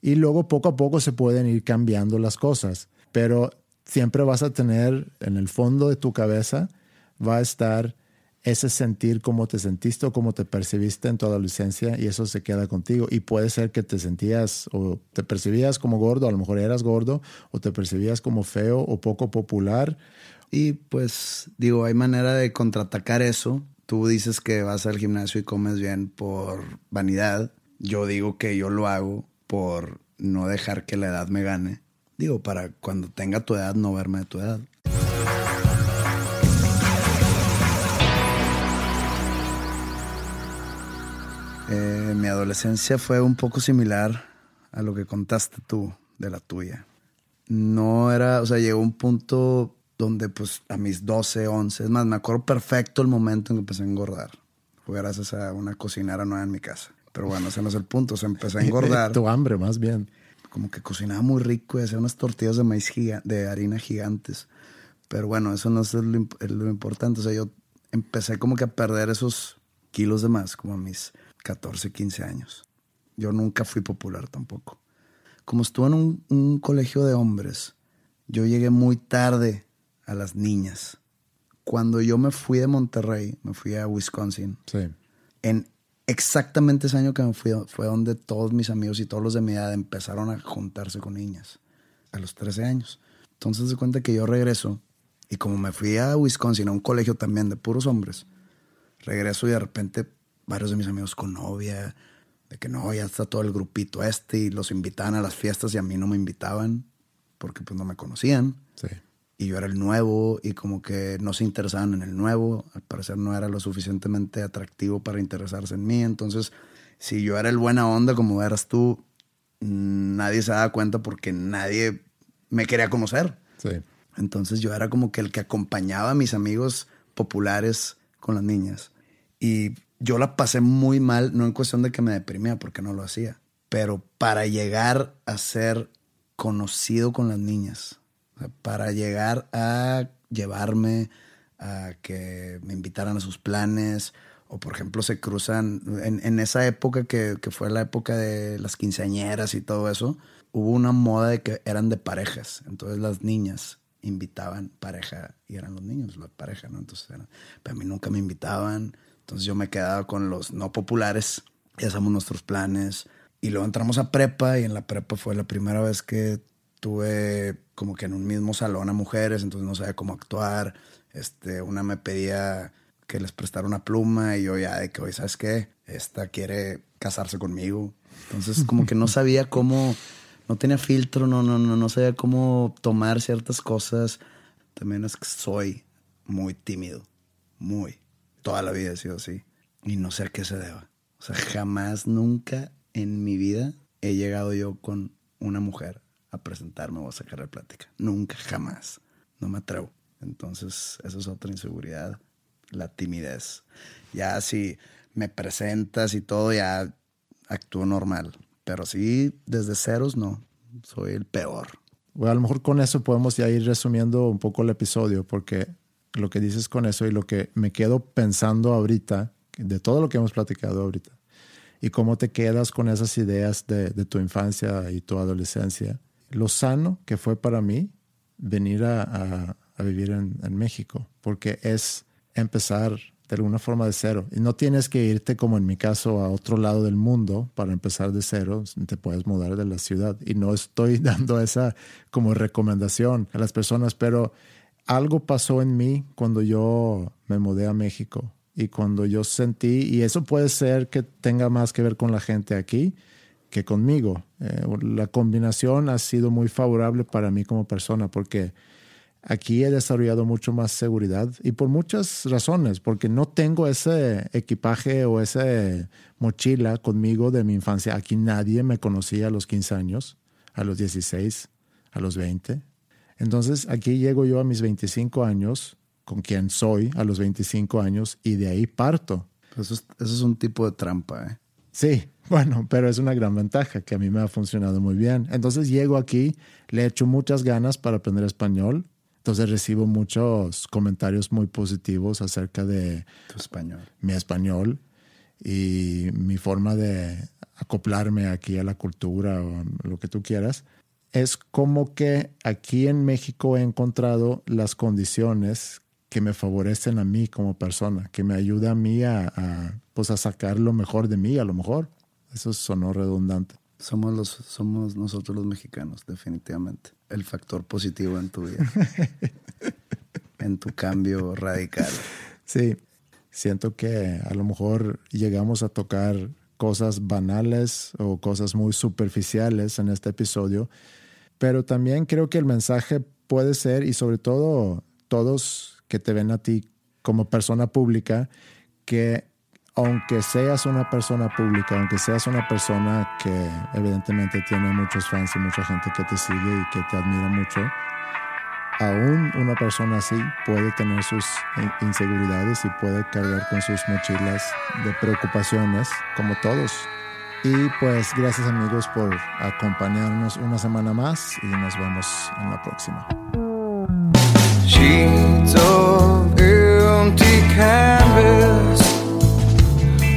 Y luego poco a poco se pueden ir cambiando las cosas, pero siempre vas a tener en el fondo de tu cabeza, va a estar ese sentir cómo te sentiste o cómo te percibiste en tu adolescencia y eso se queda contigo. Y puede ser que te sentías o te percibías como gordo, a lo mejor eras gordo, o te percibías como feo o poco popular. Y pues digo, hay manera de contraatacar eso. Tú dices que vas al gimnasio y comes bien por vanidad. Yo digo que yo lo hago por no dejar que la edad me gane. Digo, para cuando tenga tu edad no verme de tu edad. Eh, mi adolescencia fue un poco similar a lo que contaste tú de la tuya. No era, o sea, llegó un punto donde pues a mis 12, 11, es más, me acuerdo perfecto el momento en que empecé a engordar. Fue gracias a una cocinera nueva en mi casa. Pero bueno, ese no es el punto, o sea, empecé a engordar. tu hambre, más bien. Como que cocinaba muy rico y hacía unas tortillas de maíz de harina gigantes. Pero bueno, eso no es lo, imp- es lo importante. O sea, yo empecé como que a perder esos kilos de más, como a mis 14, 15 años. Yo nunca fui popular tampoco. Como estuve en un, un colegio de hombres, yo llegué muy tarde a las niñas. Cuando yo me fui de Monterrey, me fui a Wisconsin, Sí. en exactamente ese año que me fui, fue donde todos mis amigos y todos los de mi edad empezaron a juntarse con niñas, a los 13 años. Entonces se cuenta que yo regreso y como me fui a Wisconsin, a un colegio también de puros hombres, regreso y de repente varios de mis amigos con novia, de que no, ya está todo el grupito este y los invitaban a las fiestas y a mí no me invitaban porque pues no me conocían Sí. Y yo era el nuevo y como que no se interesaban en el nuevo, al parecer no era lo suficientemente atractivo para interesarse en mí, entonces si yo era el buena onda como eras tú, nadie se daba cuenta porque nadie me quería conocer. Sí. Entonces yo era como que el que acompañaba a mis amigos populares con las niñas. Y yo la pasé muy mal, no en cuestión de que me deprimía, porque no lo hacía, pero para llegar a ser conocido con las niñas, para llegar a llevarme, a que me invitaran a sus planes, o por ejemplo se cruzan, en, en esa época que, que fue la época de las quinceañeras y todo eso, hubo una moda de que eran de parejas, entonces las niñas invitaban pareja y eran los niños la pareja, ¿no? Entonces eran, pero a mí nunca me invitaban, entonces yo me quedaba con los no populares y hacíamos nuestros planes. Y luego entramos a prepa y en la prepa fue la primera vez que tuve como que en un mismo salón a mujeres, entonces no sabía cómo actuar, este, una me pedía que les prestara una pluma y yo ya de que, oye, ¿sabes qué? Esta quiere casarse conmigo. Entonces como que no sabía cómo no tenía filtro, no, no, no, no sabía cómo tomar ciertas cosas. También es que soy muy tímido, muy. Toda la vida he sido así. Y no sé a qué se deba. O sea, jamás, nunca en mi vida he llegado yo con una mujer a presentarme o a sacar la plática. Nunca, jamás. No me atrevo. Entonces, esa es otra inseguridad, la timidez. Ya si me presentas y todo, ya actúo normal. Pero sí, desde ceros, no. Soy el peor. Bueno, a lo mejor con eso podemos ya ir resumiendo un poco el episodio, porque lo que dices con eso y lo que me quedo pensando ahorita, de todo lo que hemos platicado ahorita, y cómo te quedas con esas ideas de, de tu infancia y tu adolescencia, lo sano que fue para mí venir a, vivir en, en México, porque es empezar de alguna forma de cero. Y no tienes que irte, como en mi caso, a otro lado del mundo para empezar de cero. Te puedes mudar de la ciudad. Y no estoy dando esa como recomendación a las personas, pero algo pasó en mí cuando yo me mudé a México y cuando yo sentí, y eso puede ser que tenga más que ver con la gente aquí que conmigo. Eh, la combinación ha sido muy favorable para mí como persona porque Aquí he desarrollado mucho más seguridad y por muchas razones, porque no tengo ese equipaje o esa mochila conmigo de mi infancia. Aquí nadie me conocía a los 15 años, a los 16, a los 20. Entonces aquí llego yo a mis 25 años, con quien soy a los 25 años, y de ahí parto. Eso es, eso es un tipo de trampa, ¿eh? Sí, bueno, pero es una gran ventaja que a mí me ha funcionado muy bien. Entonces llego aquí, le echo muchas ganas para aprender español entonces recibo muchos comentarios muy positivos acerca de tu español. mi español y mi forma de acoplarme aquí a la cultura o lo que tú quieras. Es como que aquí en México he encontrado las condiciones que me favorecen a mí como persona, que me ayuda a mí a, a, pues a sacar lo mejor de mí, a lo mejor. Eso sonó redundante. Somos, los, somos nosotros los mexicanos, definitivamente el factor positivo en tu vida, en tu cambio radical. Sí, siento que a lo mejor llegamos a tocar cosas banales o cosas muy superficiales en este episodio, pero también creo que el mensaje puede ser, y sobre todo todos que te ven a ti como persona pública, que aunque seas una persona pública, aunque seas una persona que evidentemente tiene muchos fans y mucha gente que te sigue y que te admira mucho, aún una persona así puede tener sus inseguridades y puede cargar con sus mochilas de preocupaciones, como todos. Y pues gracias amigos por acompañarnos una semana más y nos vemos en la próxima. Empty canvas.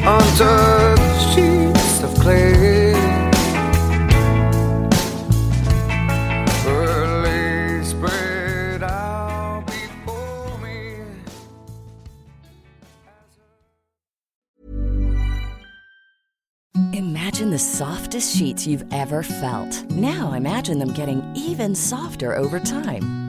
untouched sheets of clay. Imagine the softest sheets you've ever felt. Now imagine them getting even softer over time.